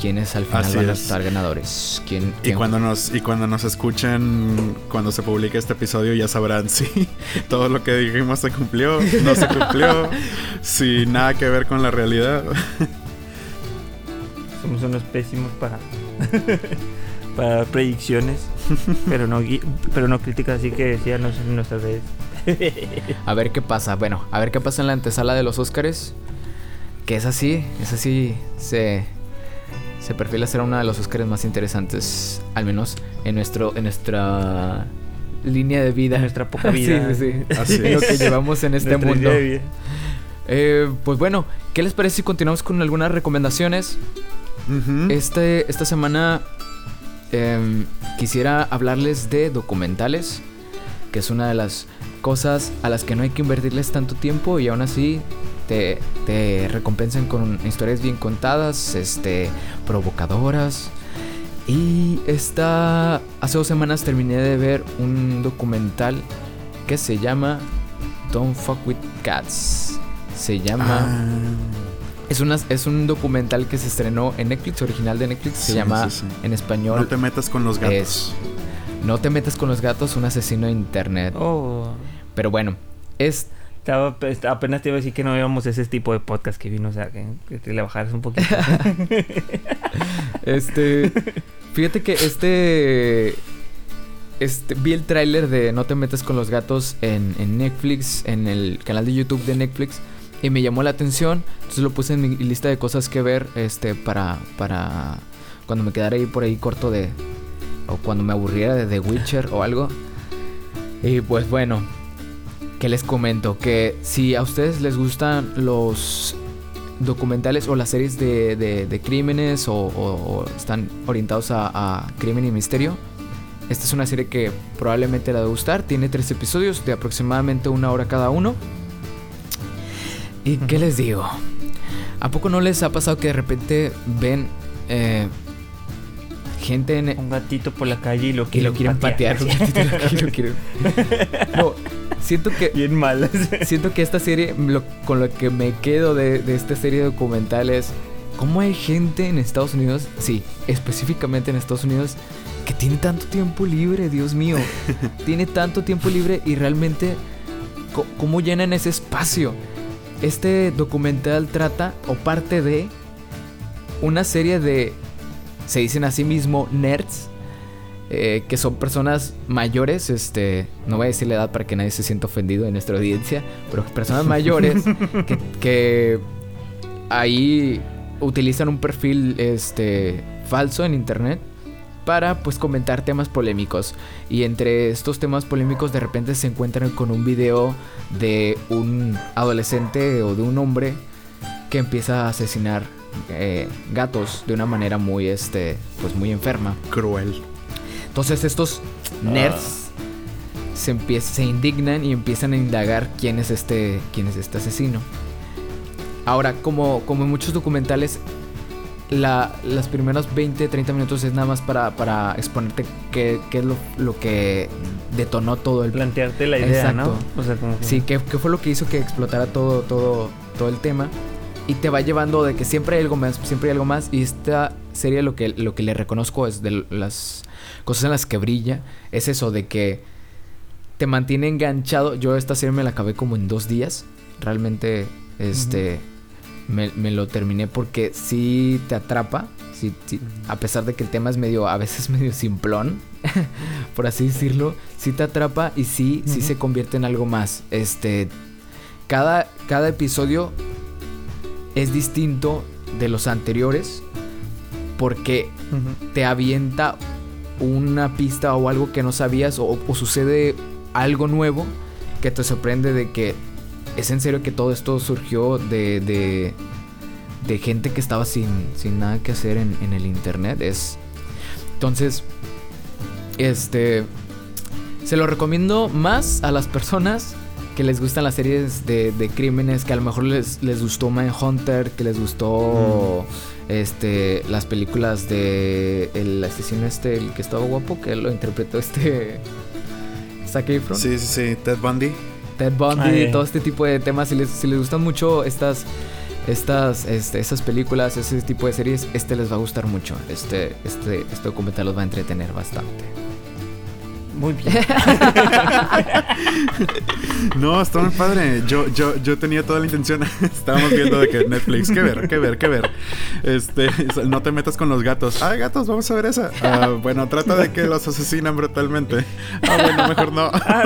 Speaker 2: quiénes al final
Speaker 1: Así
Speaker 2: van a
Speaker 1: es.
Speaker 2: ganadores. ¿Quién,
Speaker 1: Y
Speaker 2: quién-
Speaker 1: cuando nos y cuando nos escuchen, cuando se publique este episodio ya sabrán si todo lo que dijimos se cumplió, no se cumplió, si nada que ver con la realidad.
Speaker 3: Somos unos pésimos para, para predicciones. Pero no, pero no críticas, así que síganos en nuestras redes.
Speaker 2: A ver qué pasa. Bueno, a ver qué pasa en la antesala de los Óscares. Que es así, es así. Se, se perfila ser una de los Óscares más interesantes. Al menos en nuestro, en nuestra línea de vida.
Speaker 3: En nuestra poca vida.
Speaker 2: sí, sí, sí.
Speaker 1: Así
Speaker 2: Lo que llevamos en este mundo. Eh, pues bueno, ¿qué les parece si continuamos con algunas recomendaciones? Este, esta semana em, quisiera hablarles de documentales, que es una de las cosas a las que no hay que invertirles tanto tiempo y aún así te, te recompensan con historias bien contadas, este, provocadoras. Y esta, hace dos semanas terminé de ver un documental que se llama Don't Fuck With Cats. Se llama...
Speaker 1: Ah,
Speaker 2: Es, una, es un documental que se estrenó en Netflix, original de Netflix. Se
Speaker 1: Sí,
Speaker 2: llama
Speaker 1: sí, sí.
Speaker 2: en español
Speaker 1: no te metas con los gatos.
Speaker 2: es- No te metas con los gatos, un asesino de internet.
Speaker 3: Oh.
Speaker 2: Pero bueno, es.
Speaker 3: Estaba, pues, apenas te iba a decir que no íbamos ese tipo de podcast que vino, o sea, que, que le bajaras un poquito.
Speaker 2: Este. fíjate que este. Este, vi el tráiler de No te metas con los gatos en, en Netflix, en el canal de YouTube de Netflix. Y me llamó la atención, entonces lo puse en mi lista de cosas que ver este, para, para cuando me quedara ahí por ahí corto de... O cuando me aburriera de The Witcher o algo. Y pues bueno, ¿qué les comento? Que si a ustedes les gustan los documentales o las series de, de, crímenes o, están orientados a, a, crimen y misterio, esta es una serie que probablemente la de gustar. Tiene tres episodios de aproximadamente una hora cada uno. ¿Y qué les digo? ¿A poco no les ha pasado que de repente ven eh, gente en...
Speaker 3: Un gatito por la calle y lo quieren,
Speaker 2: lo quieren patear? No, siento que...
Speaker 3: Bien mal.
Speaker 2: siento que esta serie, con lo que me quedo de, de esta serie documental es... ¿Cómo hay gente en Estados Unidos? Sí, específicamente en Estados Unidos que tiene tanto tiempo libre, Dios mío. tiene tanto tiempo libre y realmente cómo llenan ese espacio. Este documental trata o parte de una serie de, se dicen a sí mismo, nerds, eh, que son personas mayores, este, no voy a decir la edad para que nadie se sienta ofendido en nuestra audiencia, pero personas mayores que, que, ahí utilizan un perfil este, falso en internet para pues comentar temas polémicos. Y entre estos temas polémicos de repente se encuentran con un video de un adolescente o de un hombre que empieza a asesinar eh, gatos de una manera muy este pues muy enferma.
Speaker 1: Cruel.
Speaker 2: Entonces estos nerds se, se indignan y empiezan a indagar quién es este, quién es este asesino. Ahora, como, como en muchos documentales, la, las primeros 20, 30 minutos es nada más para, para exponerte qué, qué es lo, lo, que detonó todo el...
Speaker 3: Plantearte la idea, ¿no?
Speaker 2: O sea, como Sí, qué, qué, fue lo que hizo que explotara todo, todo, todo el tema. Y te va llevando de que siempre hay algo más, siempre hay algo más. Y esta serie lo que, lo que le reconozco es de las cosas en las que brilla. Es eso de que te mantiene enganchado. Yo esta serie me la acabé como en dos días. Realmente, este me, lo terminé porque sí te atrapa. Sí, a pesar de que el tema es medio, a veces medio simplón, por así decirlo, sí te atrapa y sí, sí se convierte en algo más. Este, cada, cada episodio es distinto de los anteriores porque te avienta una pista o algo que no sabías o, o, sucede algo nuevo que te sorprende de que ¿Es en serio que todo esto surgió de, de, de gente que estaba sin, sin nada que hacer en, en, el internet? Es. Entonces. Este. Se lo recomiendo más a las personas que les gustan las series de, de crímenes, que a lo mejor les, les gustó Hunter que les gustó. Mm. Este. Las películas de. El asesino este, el que estaba guapo, que lo interpretó este. Zac Efron.
Speaker 1: Sí, sí, sí. Ted Bundy.
Speaker 2: Ted Bundy, todo este tipo de temas. Si les, si les gustan mucho estas, estas, este, esas películas, ese tipo de series, este les va a gustar mucho. Este, este, este documental los va a entretener bastante.
Speaker 3: Muy bien.
Speaker 1: no, está muy padre. Yo, yo, yo tenía toda la intención. Estábamos viendo de que Netflix, qué ver, qué ver, qué ver. Este, no te metas con los gatos. Ah, gatos, vamos a ver esa. Ah, bueno, trata de que los asesinan brutalmente. Ah, bueno, mejor no.
Speaker 3: Ah,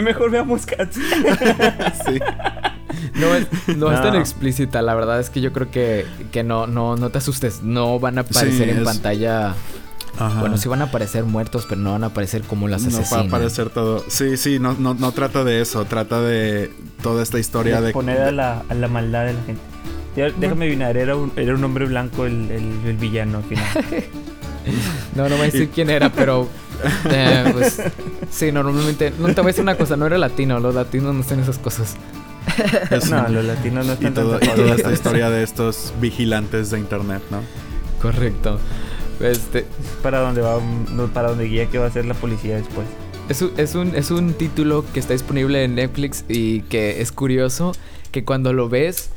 Speaker 3: mejor veamos cats.
Speaker 2: sí. No es, no, es tan explícita, la verdad es que yo creo que, que no, no, no te asustes. No van a aparecer en pantalla bueno, sí van a aparecer muertos, pero no van a aparecer como las asesinas.
Speaker 1: No va a aparecer todo. Sí, sí, no, no, no trata de eso. Trata de toda esta historia de...
Speaker 3: Poner a la, a la maldad de la gente. déjame adivinar, era un, era un hombre blanco el, el, villano al final.
Speaker 2: no, no voy a decir quién era, pero... Eh, pues, sí, normalmente... No, te voy a decir una cosa, no era latino. Los latinos no hacen esas cosas.
Speaker 3: no, los latinos no están
Speaker 1: y, todo, y toda esta historia de estos vigilantes de internet, ¿no?
Speaker 2: Correcto. Este,
Speaker 3: para donde va, para donde guía que va a ser la policía después.
Speaker 2: Es un, es, un, es un título que está disponible en Netflix y que es curioso que cuando lo ves,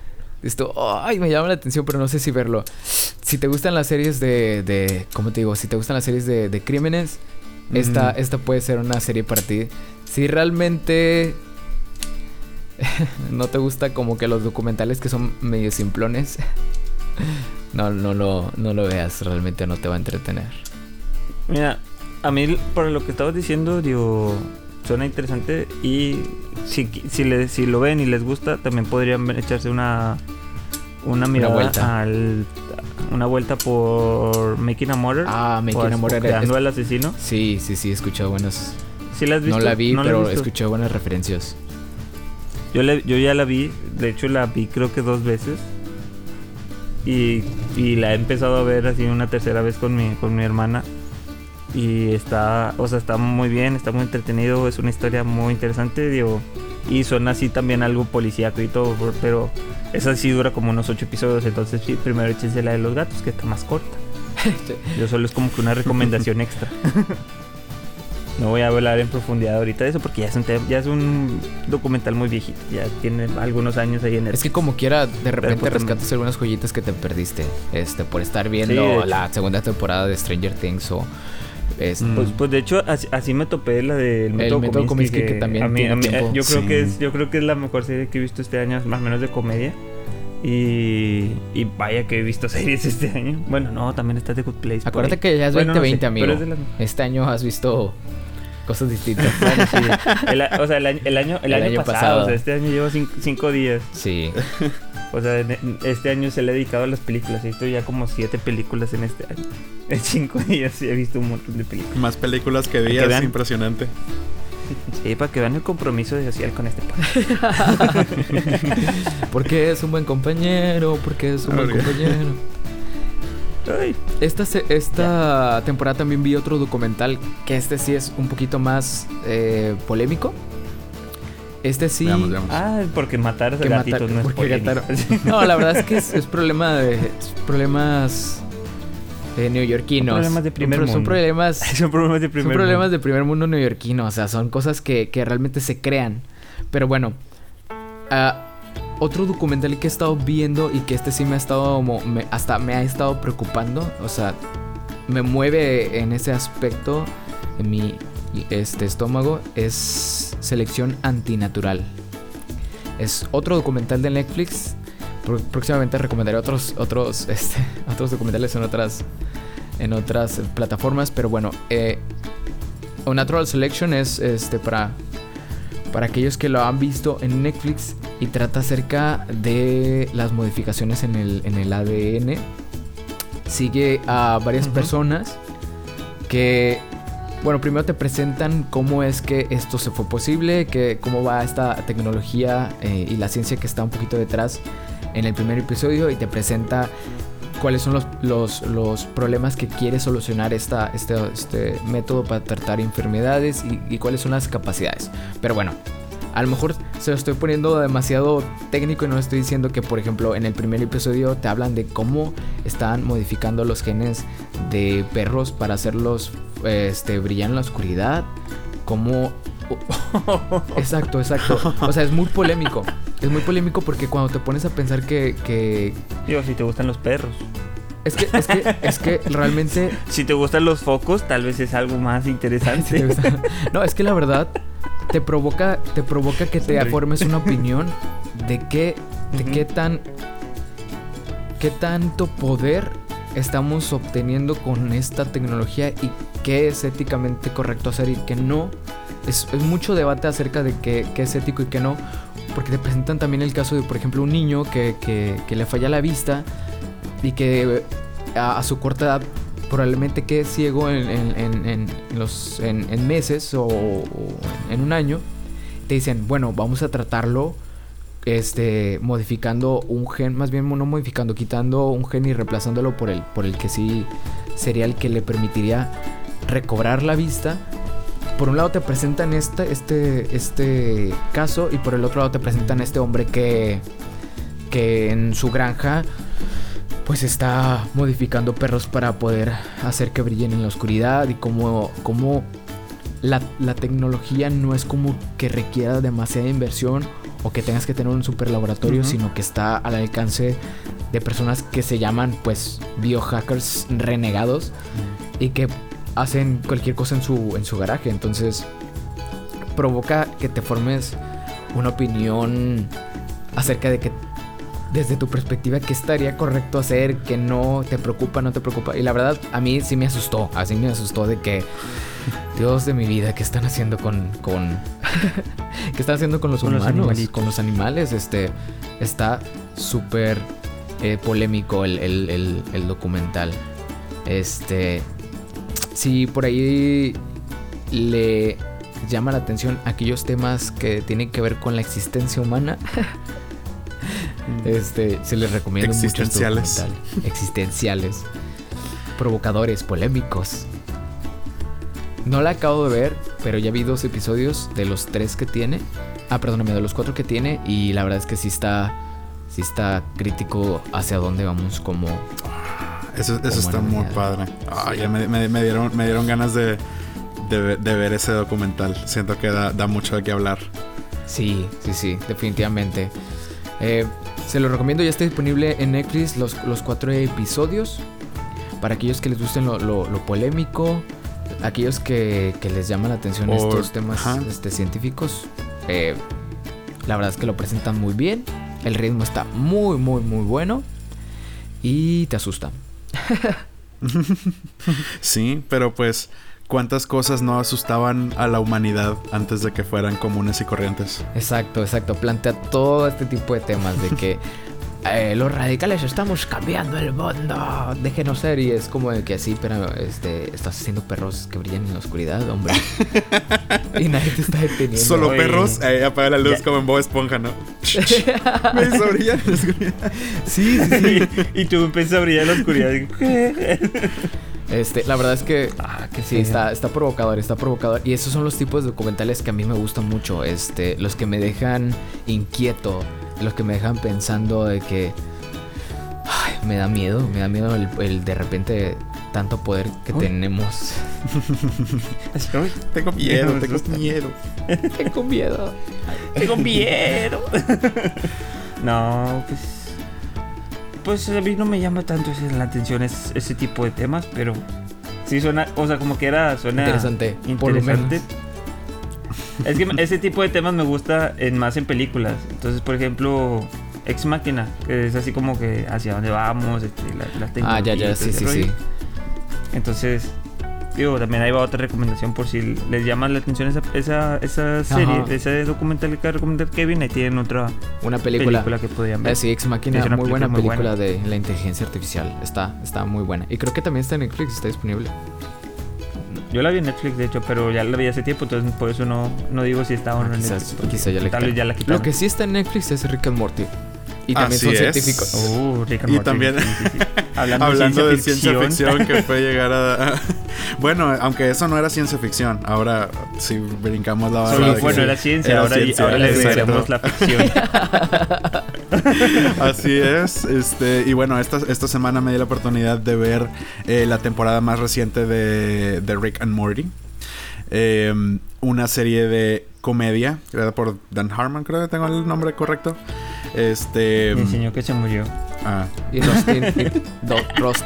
Speaker 2: esto, ay, me llama la atención, pero no sé si verlo. Si te gustan las series de, de ¿cómo te digo? Si te gustan las series de, de crímenes, esta, esta puede ser una serie para ti. Si realmente no te gusta como que los documentales que son medio simplones, no, no, lo, no lo veas, realmente no te va a entretener.
Speaker 3: Mira, a mí por lo que estabas diciendo, digo, suena interesante y si, si, le- si lo ven y les gusta, también podrían echarse una, una mirada
Speaker 2: vuelta.
Speaker 3: al una vuelta por Making a Murder.
Speaker 2: Ah,
Speaker 3: as-
Speaker 2: enamorar.
Speaker 3: o Creando al asesino.
Speaker 2: Sí, sí, sí, he escuchado buenas.
Speaker 3: ¿Sí la has visto?
Speaker 2: No la vi,
Speaker 3: ¿No la has
Speaker 2: pero
Speaker 3: visto?
Speaker 2: escuché buenas referencias.
Speaker 3: Yo, la- yo ya la vi, de hecho la vi creo que dos veces. Y, y la he empezado a ver así una tercera vez con mi, con mi hermana. Y está, o sea, está muy bien, está muy entretenido, es una historia muy interesante, digo. Y suena así también algo policíaco y todo, pero esa sí dura como unos ocho episodios, entonces sí, primero échense la de los gatos, que está más corta. Yo solo es como que una recomendación extra. No voy a hablar en profundidad ahorita de eso porque ya es un, ya es un documental muy viejito. Ya tiene algunos años ahí en el.
Speaker 2: Es que como quiera, de repente
Speaker 3: pues, también-
Speaker 2: rescatas algunas joyitas que te perdiste. Este, por estar viendo la segunda temporada de Stranger Things o. Es,
Speaker 1: Mm.
Speaker 3: Pues, pues de hecho así, así me topé la del método,
Speaker 2: método
Speaker 3: Kominsky,
Speaker 2: Kominsky, que también tiene
Speaker 3: eh,
Speaker 2: tiempo.
Speaker 3: yo creo
Speaker 1: Sí.
Speaker 3: que es yo creo que es la mejor serie que he visto este año, más o menos de comedia. Y, y vaya que he visto series este año. Bueno, no, también está The Good Place.
Speaker 2: Acuérdate que ya es
Speaker 3: Bueno, no
Speaker 2: 2020,
Speaker 3: sé,
Speaker 2: amigo.
Speaker 3: pero es de las-
Speaker 2: Este año has visto cosas distintas.
Speaker 3: Bueno, sí. El a- o sea, el año, el año, el
Speaker 2: El
Speaker 3: año
Speaker 2: año
Speaker 3: pasado,
Speaker 2: pasado.
Speaker 3: o sea, este año llevo cinco, cinco días.
Speaker 2: sí.
Speaker 3: O sea, este año se le ha dedicado a las películas. He visto ya como siete películas en este año. En cinco días he visto un montón de películas.
Speaker 1: Más películas que
Speaker 3: que
Speaker 1: días,
Speaker 3: vean.
Speaker 1: impresionante.
Speaker 3: Sí, para que vean el compromiso social con este país.
Speaker 2: Porque es un buen compañero, porque es un buen
Speaker 1: Ok.
Speaker 2: compañero.
Speaker 3: Ay,
Speaker 2: Esta, esta temporada también vi otro documental que este sí es un poquito más eh, polémico. Este sí.
Speaker 1: Veamos, veamos.
Speaker 3: Ah, porque matar a gatitos no es
Speaker 2: porque
Speaker 3: polémico.
Speaker 2: gataron- No, la verdad es que es, es problema de. es problemas eh, neoyorquinos.
Speaker 3: Son problemas de primer
Speaker 2: Son- Son
Speaker 3: mundo.
Speaker 2: problemas.
Speaker 3: Son problemas de
Speaker 2: Son
Speaker 3: primer
Speaker 2: problemas
Speaker 3: mundo.
Speaker 2: de primer mundo neoyorquino, o sea, son cosas que, que realmente se crean. Pero bueno, ah, otro documental que he estado viendo y que este sí me ha estado, me- hasta me ha estado preocupando, o sea, me mueve en ese aspecto en mi este estómago, es Selección Antinatural. Es otro documental de Netflix. Pro- Próximamente recomendaré otros, otros, este, otros documentales en otras, en otras plataformas. Pero bueno, eh, Unnatural Selection es este para, para aquellos que lo han visto en Netflix y trata acerca de las modificaciones en el, en el ADN. Sigue a varias personas que, bueno, primero te presentan cómo es que esto se fue posible, que cómo va esta tecnología eh, y la ciencia que está un poquito detrás en el primer episodio y te presenta cuáles son los, los, los problemas que quiere solucionar esta, este, este método para tratar enfermedades y, y cuáles son las capacidades. Pero bueno, a lo mejor se lo estoy poniendo demasiado técnico y no estoy diciendo que, por ejemplo, en el primer episodio te hablan de cómo están modificando los genes de perros para hacerlos este, brillar en la oscuridad. Cómo... Exacto, exacto. O sea, es muy polémico. Es muy polémico porque cuando te pones a pensar que... que
Speaker 3: Digo, si te gustan los perros.
Speaker 2: es que, es que, es que realmente
Speaker 3: Si te gustan los focos, tal vez es algo más interesante.
Speaker 2: gusta. No, es que la verdad te provoca, te provoca que te formes una opinión de qué, de qué tan, qué tanto poder estamos obteniendo con esta tecnología y qué es éticamente correcto hacer y qué no. Es, es mucho debate acerca de qué, qué es ético y qué no, porque te presentan también el caso de, por ejemplo, un niño que, que- le falla la vista y que eh, a, su corta edad probablemente quede ciego en, en, en meses o, o en un año. Te dicen, bueno, vamos a tratarlo este, modificando un gen, más bien no modificando, quitando un gen y reemplazándolo por el, por el que sí sería el que le permitiría recobrar la vista. Por un lado te presentan este, este, este caso y por el otro lado te presentan este hombre que, que en su granja pues está modificando perros para poder hacer que brillen en la oscuridad y como, como la, la tecnología no es como que requiera demasiada inversión o que tengas que tener un super laboratorio, sino que está al alcance de personas que se llaman pues biohackers renegados y que hacen cualquier cosa en su, en su garaje. Entonces provoca que te formes una opinión acerca de que desde tu perspectiva, qué estaría correcto hacer, qué no te preocupa, no te preocupa. Y la verdad, a mí sí me asustó, así me asustó de que, Dios de mi vida, ¿qué están haciendo con... con ¿Qué están haciendo con los
Speaker 3: Con
Speaker 2: humanos? con los animales, este, está súper eh, polémico el, el- el- el documental. Este, si por ahí le llama la atención aquellos temas que tienen que ver con la existencia humana, este, se les recomiendo mucho
Speaker 1: Existenciales.
Speaker 2: documental. Existenciales. Provocadores, polémicos. No la acabo de ver, pero ya vi dos episodios de los tres que tiene. Ah, perdóname, de los cuatro que tiene. Y la verdad es que sí está. Sí está crítico hacia dónde vamos como.
Speaker 1: Eso, eso está muy padre. Ay, ya me, me- me dieron, me dieron ganas de, de, de ver ese documental. Siento que da, da mucho de qué hablar.
Speaker 2: Sí, sí, sí, definitivamente. Eh, se lo recomiendo, ya está disponible en Netflix los, los cuatro episodios. Para aquellos que les gusten lo, lo- lo polémico, aquellos que, que les llaman la atención
Speaker 1: O-
Speaker 2: estos temas este, científicos, eh, la verdad es que lo presentan muy bien. El ritmo está muy, muy, muy bueno. Y te asusta.
Speaker 1: Sí, pero pues, ¿cuántas cosas no asustaban a la humanidad antes de que fueran comunes y corrientes?
Speaker 2: Exacto, exacto. Plantea todo este tipo de temas de que eh, los radicales estamos cambiando el mundo. Déjenos ser. Y es como de que así, pero este, estás haciendo perros que brillan en la oscuridad, hombre. y nadie te está deteniendo.
Speaker 1: Solo
Speaker 3: Oye.
Speaker 1: perros, eh, apaga la luz
Speaker 3: Ya.
Speaker 1: como en Bob Esponja, ¿no? Me hizo brillar en la oscuridad.
Speaker 2: Sí, sí, sí.
Speaker 3: y tú empiezas a brillar en la oscuridad.
Speaker 2: Este, la verdad es que
Speaker 3: Ah, qué
Speaker 2: sí, está, está provocador, está provocador. Y esos son los tipos de documentales que a mí me gustan mucho. Este, los que me dejan inquieto, los que me dejan pensando de que ay, me da miedo, me da miedo el, el de repente tanto poder que
Speaker 3: Uy.
Speaker 2: tenemos.
Speaker 1: Tengo miedo, tengo miedo.
Speaker 2: Tengo miedo.
Speaker 3: Tengo miedo. no, pues. Pues a mí no me llama tanto la atención es- ese tipo de temas, pero sí suena, o sea, como que era, suena
Speaker 2: Interesante, por lo
Speaker 3: interesante.
Speaker 2: menos.
Speaker 3: Es que ese tipo de temas me gusta en más en películas. Entonces, por ejemplo, Ex Máquina, que es así como que hacia dónde vamos, este, la, la
Speaker 2: Ah, ya, ya, sí, sí,
Speaker 3: rollo.
Speaker 2: sí.
Speaker 3: Entonces, digo, también ahí va otra recomendación por si les llama la atención esa, esa, esa serie,
Speaker 2: Ajá.
Speaker 3: ese documental que recomendar Kevin, ahí tienen otra
Speaker 2: Una película.
Speaker 3: película, que podrían ver.
Speaker 2: Eh, sí, Ex Máquina,
Speaker 3: Es una
Speaker 2: muy buena
Speaker 3: película muy
Speaker 2: película de la inteligencia artificial. Está, está muy buena. Y creo que también está en Netflix, está disponible.
Speaker 3: Yo la vi en Netflix, de hecho, pero ya la vi hace tiempo, entonces por eso no, no digo si está o no
Speaker 2: Ah,
Speaker 3: en
Speaker 2: quizás-
Speaker 3: Netflix.
Speaker 2: quizás ya la
Speaker 3: Tal vez
Speaker 2: quitaron.
Speaker 3: ya la quitaron.
Speaker 2: Lo que sí está en Netflix es Rick and Morty. Y también
Speaker 1: Así
Speaker 2: son
Speaker 1: es.
Speaker 2: científicos.
Speaker 3: Uh, Rick and
Speaker 1: Y
Speaker 3: Morty.
Speaker 1: también-
Speaker 3: Sí, sí, sí. Hablando,
Speaker 1: Hablando de
Speaker 3: de
Speaker 1: ciencia ficción que fue llegar a... bueno, aunque eso no era ciencia ficción. Ahora, si brincamos la barra de que
Speaker 3: bueno, era ciencia,
Speaker 1: era
Speaker 3: ahora,
Speaker 1: ciencia,
Speaker 3: ahora le
Speaker 1: exacto.
Speaker 3: agregaremos la ficción.
Speaker 1: Así es, este, y bueno, esta, esta semana me di la oportunidad de ver eh, la temporada más reciente de, de Rick and Morty. Eh, una serie de comedia creada por Dan Harmon, creo que tengo el nombre correcto. Este.
Speaker 3: Me enseñó que se murió.
Speaker 1: Ah,
Speaker 2: Y Rustin, y Do- Rost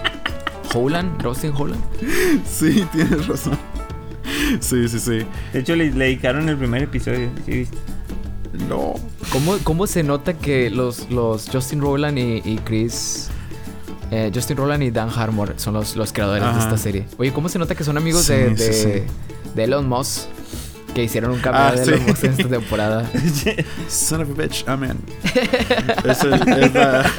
Speaker 2: Holland, Holland.
Speaker 1: sí, tienes razón. Sí, sí, sí.
Speaker 3: De hecho, le, le dedicaron el primer episodio. ¿sí viste?
Speaker 1: No.
Speaker 2: ¿Cómo, cómo se nota que los, los Justin Roland y, y Chris... eh, Justin Roland y Dan Harmon son los, los creadores de esta serie. Oye, ¿cómo se nota que son amigos
Speaker 1: Sí,
Speaker 2: de,
Speaker 1: sí,
Speaker 2: de,
Speaker 1: sí.
Speaker 2: de Elon Musk? Que hicieron un cambio
Speaker 1: Ah,
Speaker 2: de
Speaker 1: sí.
Speaker 2: Elon Musk en esta temporada.
Speaker 1: Son of a bitch, amen. Es el- es la-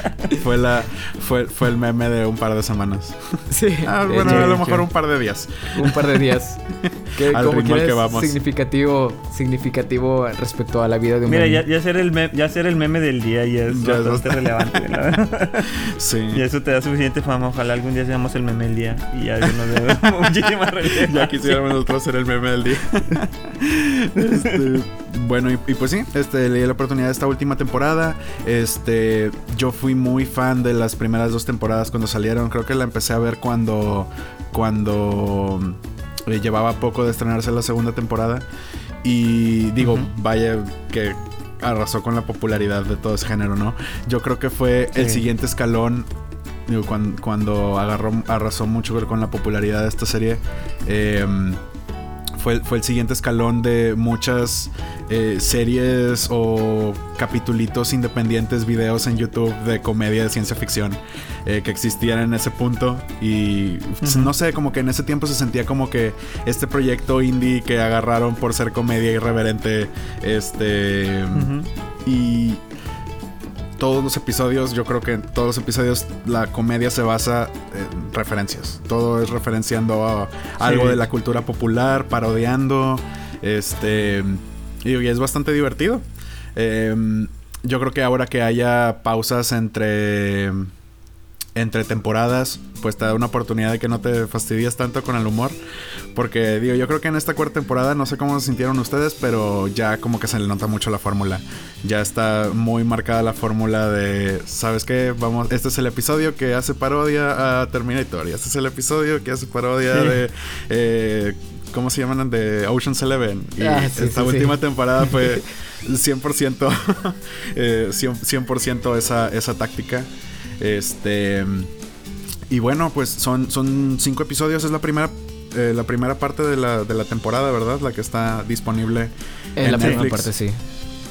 Speaker 1: fue, la, fue, fue el meme de un par de semanas.
Speaker 2: Sí.
Speaker 1: Ah, bueno,
Speaker 2: hecho,
Speaker 1: a lo mejor un par de días.
Speaker 2: un par de días. Que
Speaker 1: Al ritmo que vamos.
Speaker 2: significativo, significativo respecto a la vida de un
Speaker 3: Mira, ya, ya, ser el meme, ya ser el meme del día ya es
Speaker 1: Ya es
Speaker 3: bastante relevante. la verdad.
Speaker 1: Sí.
Speaker 3: y eso te da suficiente fama. Ojalá algún día seamos el meme del día. Y ya nos dé muchísima relevancia.
Speaker 1: Ya quisiéramos nosotros ser el meme del día. Este, bueno, y, y pues sí, este, le di la oportunidad de esta última temporada. Este, yo fui muy fan de las primeras dos temporadas cuando salieron. Creo que la empecé a ver cuando, cuando eh, llevaba poco de estrenarse la segunda temporada. Y digo, vaya que arrasó con la popularidad de todo ese género, ¿no? Yo creo que fue el siguiente escalón digo, cuando, cuando agarró, arrasó mucho con la popularidad de esta serie, eh, fue, fue el siguiente escalón de muchas eh, series o capitulitos independientes, videos en YouTube de comedia de ciencia ficción eh, que existían en ese punto. Y no sé, como que en ese tiempo se sentía como que este proyecto indie que agarraron por ser comedia irreverente, este... Y todos los episodios, yo creo que en todos los episodios la comedia se basa en referencias. Todo es referenciando a algo de la cultura popular, parodiando. Este. Y, es bastante divertido. Em, yo creo que ahora que haya pausas entre entre temporadas, pues te da una oportunidad de que no te fastidies tanto con el humor. Porque, digo, yo creo que en esta cuarta temporada, no sé cómo se sintieron ustedes, pero ya como que se le nota mucho la fórmula. Ya está muy marcada la fórmula de, ¿sabes qué? Vamos, este es el episodio que hace parodia a Terminator. Y este es el episodio que hace parodia de... Eh, ¿Cómo se llaman? De Ocean's Eleven. Y ah, esta última temporada fue 100%, eh, 100%, esa, esa táctica. Este. Y bueno, pues son, son cinco episodios. Es la primera, eh, la primera parte de la, de la temporada, ¿verdad? La que está disponible
Speaker 2: en, la primera parte, sí.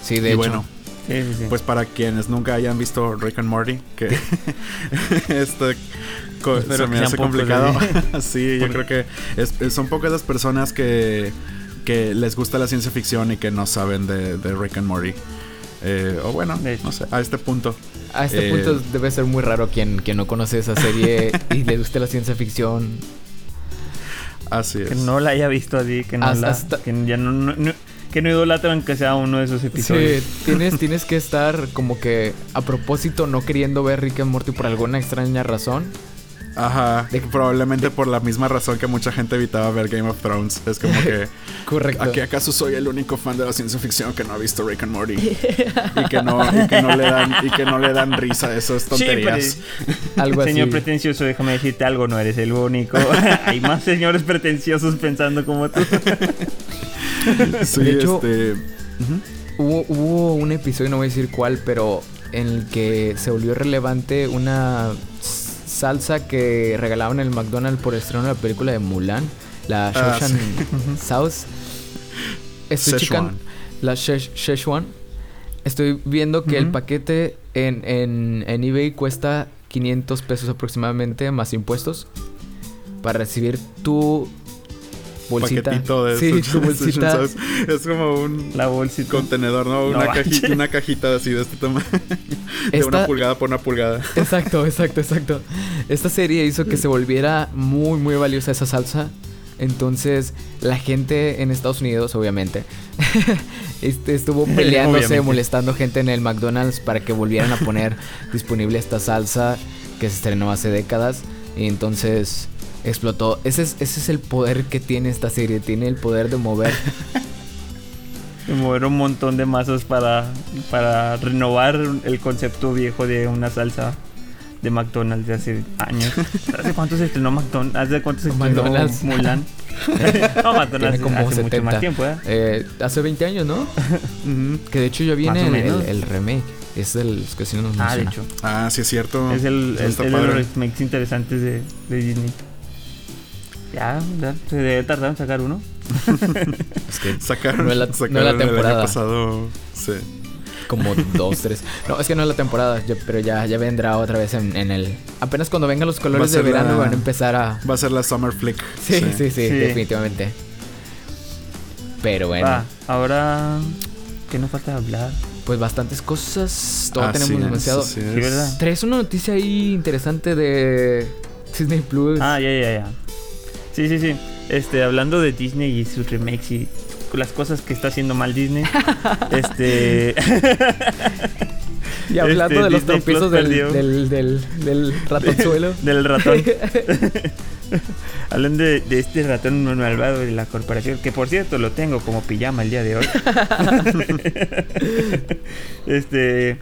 Speaker 2: Sí, de
Speaker 1: y
Speaker 2: hecho.
Speaker 1: bueno, Pues para quienes nunca hayan visto Rick and Morty, que esto se me hace complicado. sí, yo creo que son pocas las personas que, que les gusta la ciencia ficción y que no saben de, de Rick and Morty. Eh, o bueno, no sé, a este punto.
Speaker 2: A este punto eh, debe ser muy raro quien, quien no conoce esa serie y le guste la ciencia ficción.
Speaker 1: Así es.
Speaker 3: Que no la haya visto así, que no la, que ya no, que no idolatran que sea uno de esos episodios.
Speaker 2: Sí, tienes, tienes que estar como que a propósito no queriendo ver Rick and Morty por alguna extraña razón
Speaker 1: Ajá, probablemente por la misma razón que mucha gente evitaba ver Game of Thrones. Es como que.
Speaker 2: Correcto.
Speaker 1: ¿Aquí acaso soy el único fan de la ciencia ficción que no ha visto Rick and Morty? y, que no, y, que no le dan, y que no le dan risa a esas tonterías.
Speaker 3: algo Señor pretencioso, déjame decirte algo, no eres el único. Hay más señores pretenciosos pensando como tú.
Speaker 1: sí, de hecho, este...
Speaker 2: hubo, hubo un episodio, no voy a decir cuál, pero en el que se volvió relevante una salsa que regalaban en el McDonald's por estreno de la película de Mulan, la ah, Sauce. Estoy checando la Szechuan. Estoy viendo que el paquete en, en, en eBay cuesta 500 pesos aproximadamente más impuestos para recibir tu bolsita.
Speaker 1: Paquetito de
Speaker 2: sí, su bolsita.
Speaker 1: Es como un
Speaker 3: la bolsita.
Speaker 1: contenedor, ¿no? Una, cajita, una cajita así de este tamaño. de una pulgada por una pulgada.
Speaker 2: Exacto, exacto, exacto. Esta serie hizo que se volviera muy, muy valiosa esa salsa. Entonces, la gente en Estados Unidos, obviamente, este, estuvo peleándose, molestando gente en el McDonald's para que volvieran a poner disponible esta salsa que se estrenó hace décadas. Y entonces explotó. Ese es, ese es el poder que tiene esta serie. Tiene el poder de mover.
Speaker 3: de mover un montón de masas para, para renovar el concepto viejo de una salsa de McDonald's de hace años. ¿Hace cuánto se estrenó McDonald's? ¿Hace cuánto se estrenó McDonald's? Mulan? no, McDonald's como hace mucho más tiempo, ¿eh?
Speaker 2: ¿eh? Hace 20 años, ¿no? Que de hecho ya viene el, el, remake. Es el que si no nos
Speaker 3: Ah, de hecho.
Speaker 1: Ah, sí es cierto.
Speaker 3: Es el, el, de los remakes interesantes de, de Disney. Ya, ya, se debe tardar en sacar uno.
Speaker 1: es que sacaron,
Speaker 2: no es la, la temporada.
Speaker 1: El pasado, sí.
Speaker 2: Como dos, tres. No, es que no es la temporada, pero ya, ya vendrá otra vez en, en el. Apenas cuando vengan los colores de verano van a empezar a.
Speaker 1: Va a ser la Summer Flick.
Speaker 2: Sí, sí, sí, definitivamente. Pero bueno. Va,
Speaker 3: ahora. ¿Qué nos falta hablar?
Speaker 2: Pues bastantes cosas. Todo tenemos demasiado. Sí, ¿verdad? Traes una noticia ahí interesante de Disney Plus.
Speaker 3: Ah, ya, ya, ya. Sí, sí, sí. Este, hablando de Disney y sus remakes y las cosas que está haciendo mal Disney. este.
Speaker 2: Y hablando este, de los tropiezos del, del, del, del, ratonzuelo.
Speaker 3: del ratón. Hablando de, de, este ratón malvado de la corporación, que por cierto lo tengo como pijama el día de hoy. este.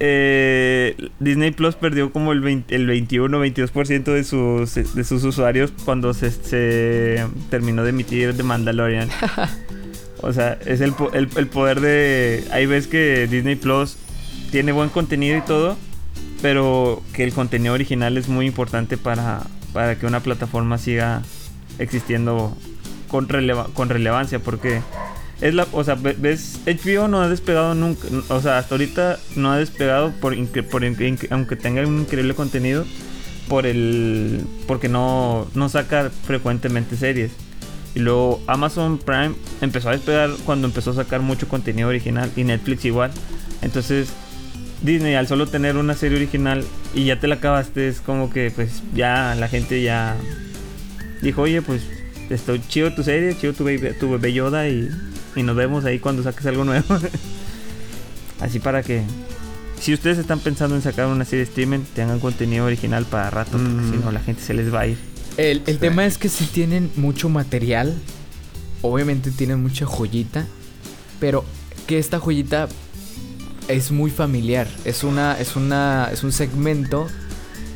Speaker 3: Eh, Disney Plus perdió como el, 20, el 21-22% de sus, de sus usuarios cuando se, se, terminó de emitir The Mandalorian. o sea, es el, el, el, poder de... Hay ves que Disney Plus tiene buen contenido y todo, pero que el contenido original es muy importante para, para que una plataforma siga existiendo con, releva- con relevancia porque es la, o sea, ve- ves, HBO no ha despegado nunca, o sea, hasta ahorita no ha despegado por, por aunque tenga un increíble contenido por el porque no no saca frecuentemente series. Y luego Amazon Prime empezó a despegar cuando empezó a sacar mucho contenido original y Netflix igual. Entonces Disney al solo tener una serie original y ya te la acabaste es como que pues ya la gente ya dijo, oye pues estoy chido tu serie, chido tu tu bebé Yoda y, y nos vemos ahí cuando saques algo nuevo. Así para que si ustedes están pensando en sacar una serie de streaming, tengan contenido original para rato, porque
Speaker 1: Mm.
Speaker 3: si no la gente se les va a ir.
Speaker 2: El, el
Speaker 1: Sí.
Speaker 2: tema es que si tienen mucho material, obviamente tienen mucha joyita, pero que esta joyita es muy familiar. Es una, es una, es un segmento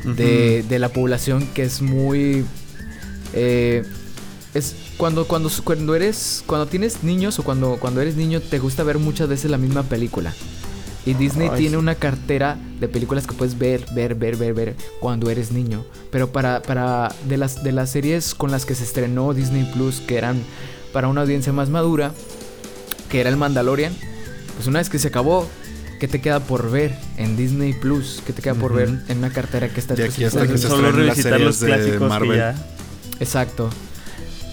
Speaker 2: de, de la población que es muy eh, es cuando cuando cuando eres cuando tienes niños o cuando cuando eres niño te gusta ver muchas veces la misma película y Disney
Speaker 3: Ay,
Speaker 2: tiene
Speaker 3: sí.
Speaker 2: una cartera de películas que puedes ver ver ver ver ver cuando eres niño pero para para de las de las series con las que se estrenó Disney Plus que eran para una audiencia más madura que era el Mandalorian pues una vez que se acabó ¿Qué te queda por ver en Disney Plus? ¿Qué te queda por ver en una cartera que está
Speaker 1: De aquí hasta que se
Speaker 3: Solo
Speaker 1: estrenen las
Speaker 3: revisitar los
Speaker 1: series de
Speaker 3: que
Speaker 1: Marvel.
Speaker 3: ya
Speaker 2: Exacto.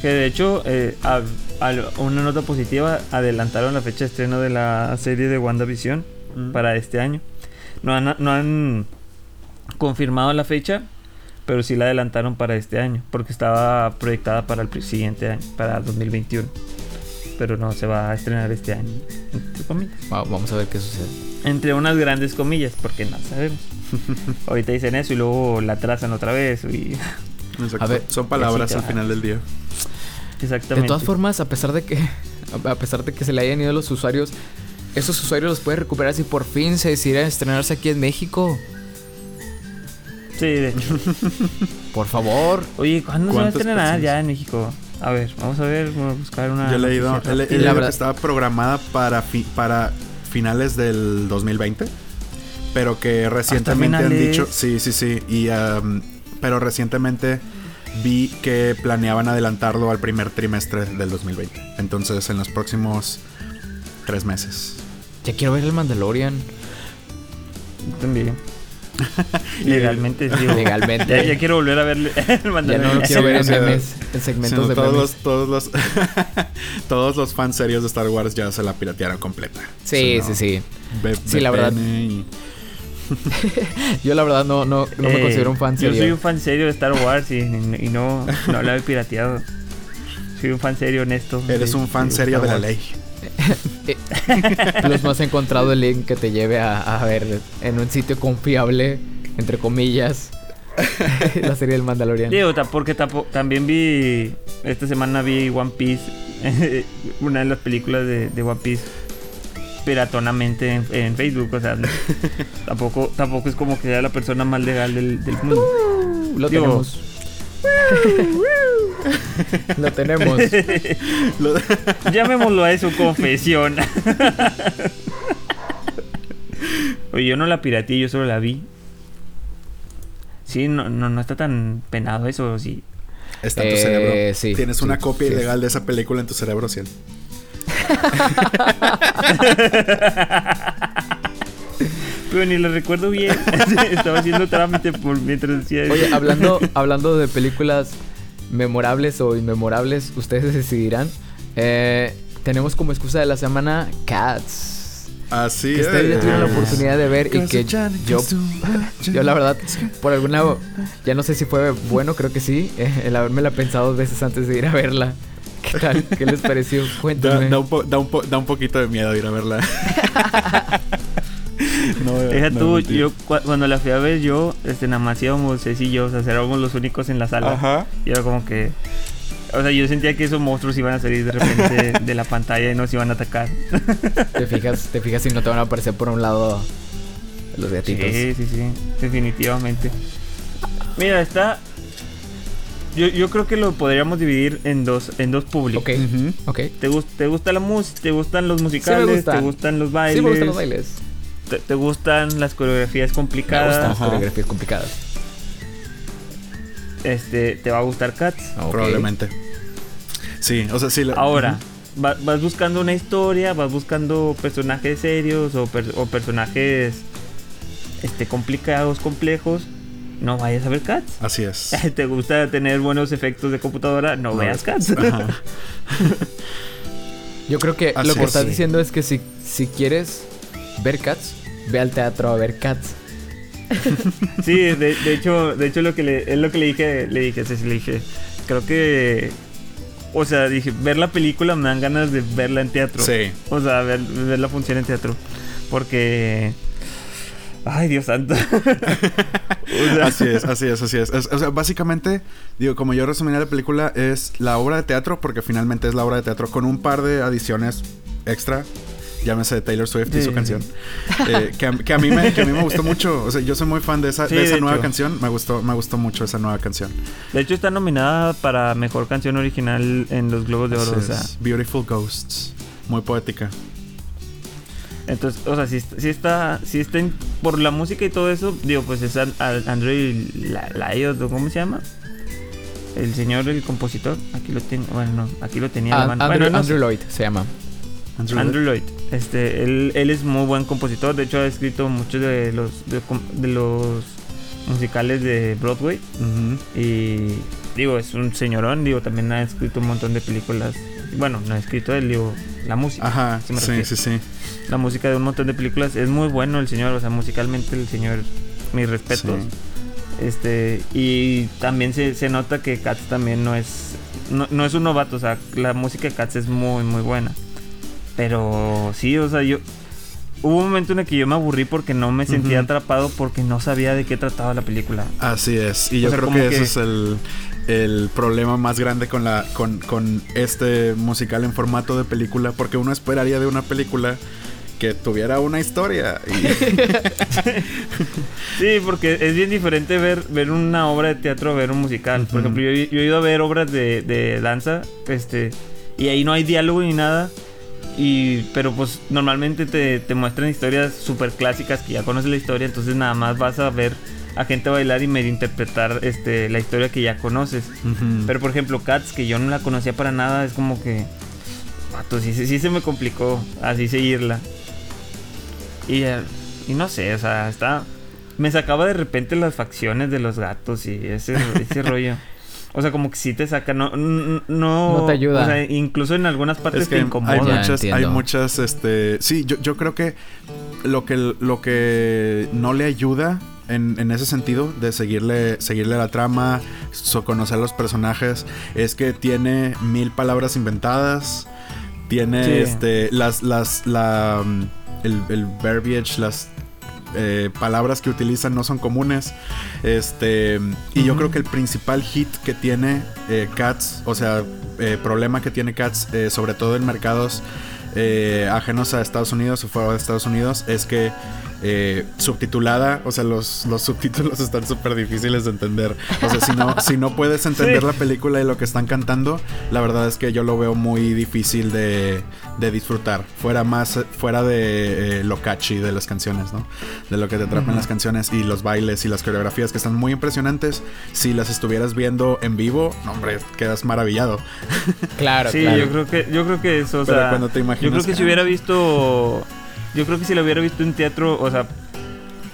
Speaker 3: Que de hecho, eh, a- a- una nota positiva, adelantaron la fecha de estreno de la serie de WandaVision
Speaker 1: Mm.
Speaker 3: para este año. No han, no han confirmado la fecha, pero sí la adelantaron para este año, porque estaba proyectada para el siguiente año, para 2021. Pero no se va a estrenar este año, entre comillas.
Speaker 2: Va- Vamos a ver qué sucede.
Speaker 3: Entre unas grandes comillas, porque no sabemos. Ahorita dicen eso y luego la trazan otra vez. Y...
Speaker 1: Exacto.
Speaker 2: A ver,
Speaker 1: Son palabras al final del día.
Speaker 3: Exactamente.
Speaker 2: De todas formas, a pesar de que a pesar de que se le hayan ido los usuarios, esos usuarios los puede recuperar si por fin se decidiera estrenarse aquí en México.
Speaker 3: Sí, de hecho.
Speaker 2: Por favor.
Speaker 3: Oye, ¿cuándo se va a
Speaker 1: ¿Cuántas
Speaker 3: estrenar ya en México? A ver, vamos a ver, vamos a buscar una.
Speaker 1: Yo he leído,
Speaker 3: noticia
Speaker 1: he le- he
Speaker 3: rápida.
Speaker 2: la verdad-
Speaker 1: que estaba programada para, fi- para finales del 2020, pero que recientemente han dicho, sí, sí, sí, y um, pero recientemente vi que planeaban adelantarlo al primer trimestre del 2020, entonces en los próximos tres meses.
Speaker 2: Ya quiero ver el Mandalorian.
Speaker 3: También. Legalmente, sí. o-
Speaker 2: Legalmente.
Speaker 3: Ya, ya quiero volver a ver el
Speaker 2: Ya no lo
Speaker 3: Mandalorian.
Speaker 2: quiero ver en memes, en segmentos de
Speaker 1: todos
Speaker 2: memes.
Speaker 1: los, todos los todos los fans serios de Star Wars ya se la piratearon completa.
Speaker 2: Sí,
Speaker 1: O sea,
Speaker 2: sí,
Speaker 1: no,
Speaker 2: sí. Sí, la verdad.
Speaker 1: Y-
Speaker 2: Yo la verdad no, no, no me
Speaker 3: Eh,
Speaker 2: considero un fan
Speaker 3: Yo soy
Speaker 2: serio.
Speaker 3: un fan serio de Star Wars y, y no, no la he pirateado. Soy un fan serio honesto.
Speaker 1: Eres
Speaker 3: de-
Speaker 1: un fan
Speaker 3: de
Speaker 1: serio de la ley.
Speaker 2: Plus no has encontrado el link que te lleve a, a ver en un sitio confiable, entre comillas, la serie del Mandalorian.
Speaker 3: Digo, porque también vi. Esta semana vi One Piece. una de las películas de, de One Piece. Piratonamente en, en Facebook. O sea, no- tampoco, tampoco es como que sea la persona más legal del, del mundo.
Speaker 2: Lo
Speaker 3: Digo-
Speaker 2: tenemos. Lo tenemos.
Speaker 1: Lo-
Speaker 3: Llamémoslo a eso confesión. Oye, yo no la pirateé, yo solo la vi. Sí, no, no, no está tan penado eso, sí.
Speaker 1: Está en tu
Speaker 2: Eh,
Speaker 1: cerebro.
Speaker 2: sí,
Speaker 1: Tienes
Speaker 2: sí,
Speaker 1: una copia
Speaker 2: sí.
Speaker 1: ilegal de esa película en tu cerebro, sí.
Speaker 3: Pero ni la recuerdo bien. Estaba haciendo trámite por mientras decía eso.
Speaker 2: Oye, hablando, hablando de películas memorables o inmemorables, ustedes decidirán. Eh, tenemos como excusa de la semana Cats.
Speaker 1: Así
Speaker 2: Que
Speaker 1: es.
Speaker 2: ustedes ya tuvieron la oportunidad de ver y que yo, yo la verdad, por alguna, ya no sé si fue bueno, creo que sí, eh, el habérmela pensado dos veces antes de ir a verla. ¿Qué tal? ¿Qué les pareció?
Speaker 1: Da,
Speaker 2: Cuéntame.
Speaker 1: da un po- da un po- da un poquito de miedo ir a verla. no,
Speaker 3: Deja
Speaker 1: no,
Speaker 3: tú,
Speaker 1: mentira.
Speaker 3: yo cu- cuando la fui a ver yo, este, nada más íbamos Ceci y yo, o sea, éramos los únicos en la sala.
Speaker 1: Ajá.
Speaker 3: Y era como que... O sea, yo sentía que esos monstruos iban a salir de repente de la pantalla y nos iban a atacar.
Speaker 2: Te fijas, te fijas si no te van a aparecer por un lado los gatitos.
Speaker 3: Sí, sí, sí, definitivamente. Mira, está... Yo, yo creo que lo podríamos dividir en dos, en dos públicos.
Speaker 2: Ok,
Speaker 1: Ujú.
Speaker 2: ok.
Speaker 3: ¿Te, ¿Te gusta la música? ¿Te gustan los musicales?
Speaker 2: gustan.
Speaker 3: ¿Te gustan los bailes?
Speaker 2: Sí me gustan los bailes.
Speaker 3: ¿Te, te gustan las coreografías
Speaker 2: Me
Speaker 3: complicadas?
Speaker 2: gustan las
Speaker 1: Ajá.
Speaker 2: coreografías complicadas.
Speaker 3: Este, ¿Te va a gustar Cats?
Speaker 2: Ok.
Speaker 1: Probablemente. Sí, o sea, sí. la-
Speaker 3: Ahora, va- vas buscando una historia, vas buscando personajes serios o, per- o personajes este, complicados, complejos. No vayas a ver Cats.
Speaker 1: Así es.
Speaker 3: ¿Te gusta tener buenos efectos de computadora? No,
Speaker 1: No,
Speaker 3: veas Cats.
Speaker 1: Ajá.
Speaker 2: Yo creo que
Speaker 1: Así
Speaker 2: lo que
Speaker 1: es.
Speaker 2: estás
Speaker 3: Sí.
Speaker 2: diciendo es que si, si quieres ver Cats, ve al teatro a ver Cats.
Speaker 3: Sí, de, de hecho, de hecho lo que le, es lo que le dije, le dije, sí, sí, le dije, creo que, o sea, dije, ver la película me dan ganas de verla en teatro.
Speaker 1: Sí.
Speaker 3: O sea, ver, ver la función en teatro. Porque, ay, Dios santo. O sea,
Speaker 1: Así es, así es, así es. Es- O sea, básicamente, digo, como yo resumiría la película, es la obra de teatro, porque finalmente es la obra de teatro con un par de adiciones extra. Llámese de Taylor Swift y
Speaker 3: Sí,
Speaker 1: su
Speaker 3: sí,
Speaker 1: canción. Eh, que, a, que a mí me, que a mí me gustó mucho. O sea, yo soy muy fan de esa,
Speaker 3: Sí,
Speaker 1: de esa
Speaker 3: de
Speaker 1: nueva
Speaker 3: hecho.
Speaker 1: canción. Me gustó, me gustó mucho esa nueva canción.
Speaker 3: De hecho, está nominada para mejor canción original en los Globos de Oro. O sea.
Speaker 1: Beautiful Ghosts. Muy poética.
Speaker 3: entonces, o sea, si, si está, si está en- por la música y todo eso, digo, pues es An- An- Andrew La- Lyot, ¿o ¿cómo se llama? El señor, el compositor. Aquí lo tengo, bueno, no, aquí lo tenía.
Speaker 2: Ah,
Speaker 3: la mano.
Speaker 2: Andrew,
Speaker 3: Bueno, no
Speaker 2: Andrew. Lloyd se llama.
Speaker 1: Andrew,
Speaker 3: Andrew Lloyd. Este, él, él es muy buen compositor. De hecho, ha escrito muchos de los de, los musicales de Broadway. Y digo, es un señorón. Digo, también ha escrito un montón de películas. Bueno, no ha escrito él, digo, la música.
Speaker 1: Ajá,
Speaker 3: Sí
Speaker 1: sí, sí, sí.
Speaker 3: La música de un montón de películas. Es muy bueno el señor. O sea, musicalmente el señor, mis respetos.
Speaker 1: Sí.
Speaker 3: Este, y también se, se nota que Cats también no es. No, no es un novato, o sea, la música de Cats es muy, muy buena. Pero sí, o sea, yo. Hubo un momento en el que yo me aburrí porque no me sentía atrapado porque no sabía de qué trataba la película.
Speaker 1: Así es. Y
Speaker 3: O
Speaker 1: yo
Speaker 3: sea,
Speaker 1: creo que,
Speaker 3: que-
Speaker 1: ese es el, el problema más grande con la con, con este musical en formato de película. Porque uno esperaría de una película que tuviera una historia. Y,
Speaker 3: Sí, porque es bien diferente ver, ver una obra de teatro a ver un musical. Por ejemplo, yo, yo he ido a ver obras de, de danza, este, y ahí no hay diálogo ni nada. Y, pero pues normalmente te, te muestran historias súper clásicas que ya conoces la historia, entonces nada más vas a ver a gente bailar y medio interpretar este, la historia que ya conoces. Pero por ejemplo, Cats, que yo no la conocía para nada, es como que. Vato, sí, sí, sí se me complicó así seguirla. Y, eh, y no sé, o sea, está. Me sacaba de repente las facciones de los gatos y ese, ese rollo. O sea, como que sí te saca, no, no,
Speaker 2: No te ayuda.
Speaker 3: O sea, incluso en algunas partes
Speaker 1: Es
Speaker 3: te
Speaker 1: que
Speaker 3: incomoda.
Speaker 1: hay muchas, hay muchas, este, sí, yo, yo creo que lo que lo que no le ayuda en, en ese sentido de seguirle, seguirle la trama, so- conocer los personajes, es que tiene mil palabras inventadas, tiene
Speaker 3: Sí.
Speaker 1: este, las, las, la, mm, el, el verbiage, las eh, palabras que utilizan no son comunes. Este, y yo creo que el principal hit que tiene eh, Cats, o sea, eh, problema que tiene Cats, sobre todo en mercados eh, ajenos a Estados Unidos o fuera de Estados Unidos, es que eh, subtitulada, o sea, los, los subtítulos están súper difíciles de entender. O sea, si no, si no puedes entender
Speaker 3: Sí.
Speaker 1: la película y lo que están cantando, la verdad es que yo lo veo muy difícil de, de disfrutar. Fuera más, fuera de eh, lo catchy de las canciones, ¿no? De lo que te atrapan
Speaker 3: Ujú.
Speaker 1: las canciones y los bailes y las coreografías que están muy impresionantes. Si las estuvieras viendo en vivo, no, hombre, quedas maravillado.
Speaker 2: Claro,
Speaker 3: Sí,
Speaker 2: claro.
Speaker 3: yo creo que, yo creo que eso, o
Speaker 1: Pero
Speaker 3: sea,
Speaker 1: cuando te imaginas
Speaker 3: yo creo que
Speaker 1: que-
Speaker 3: si hubiera visto, yo creo que si lo hubiera visto en teatro, o sea,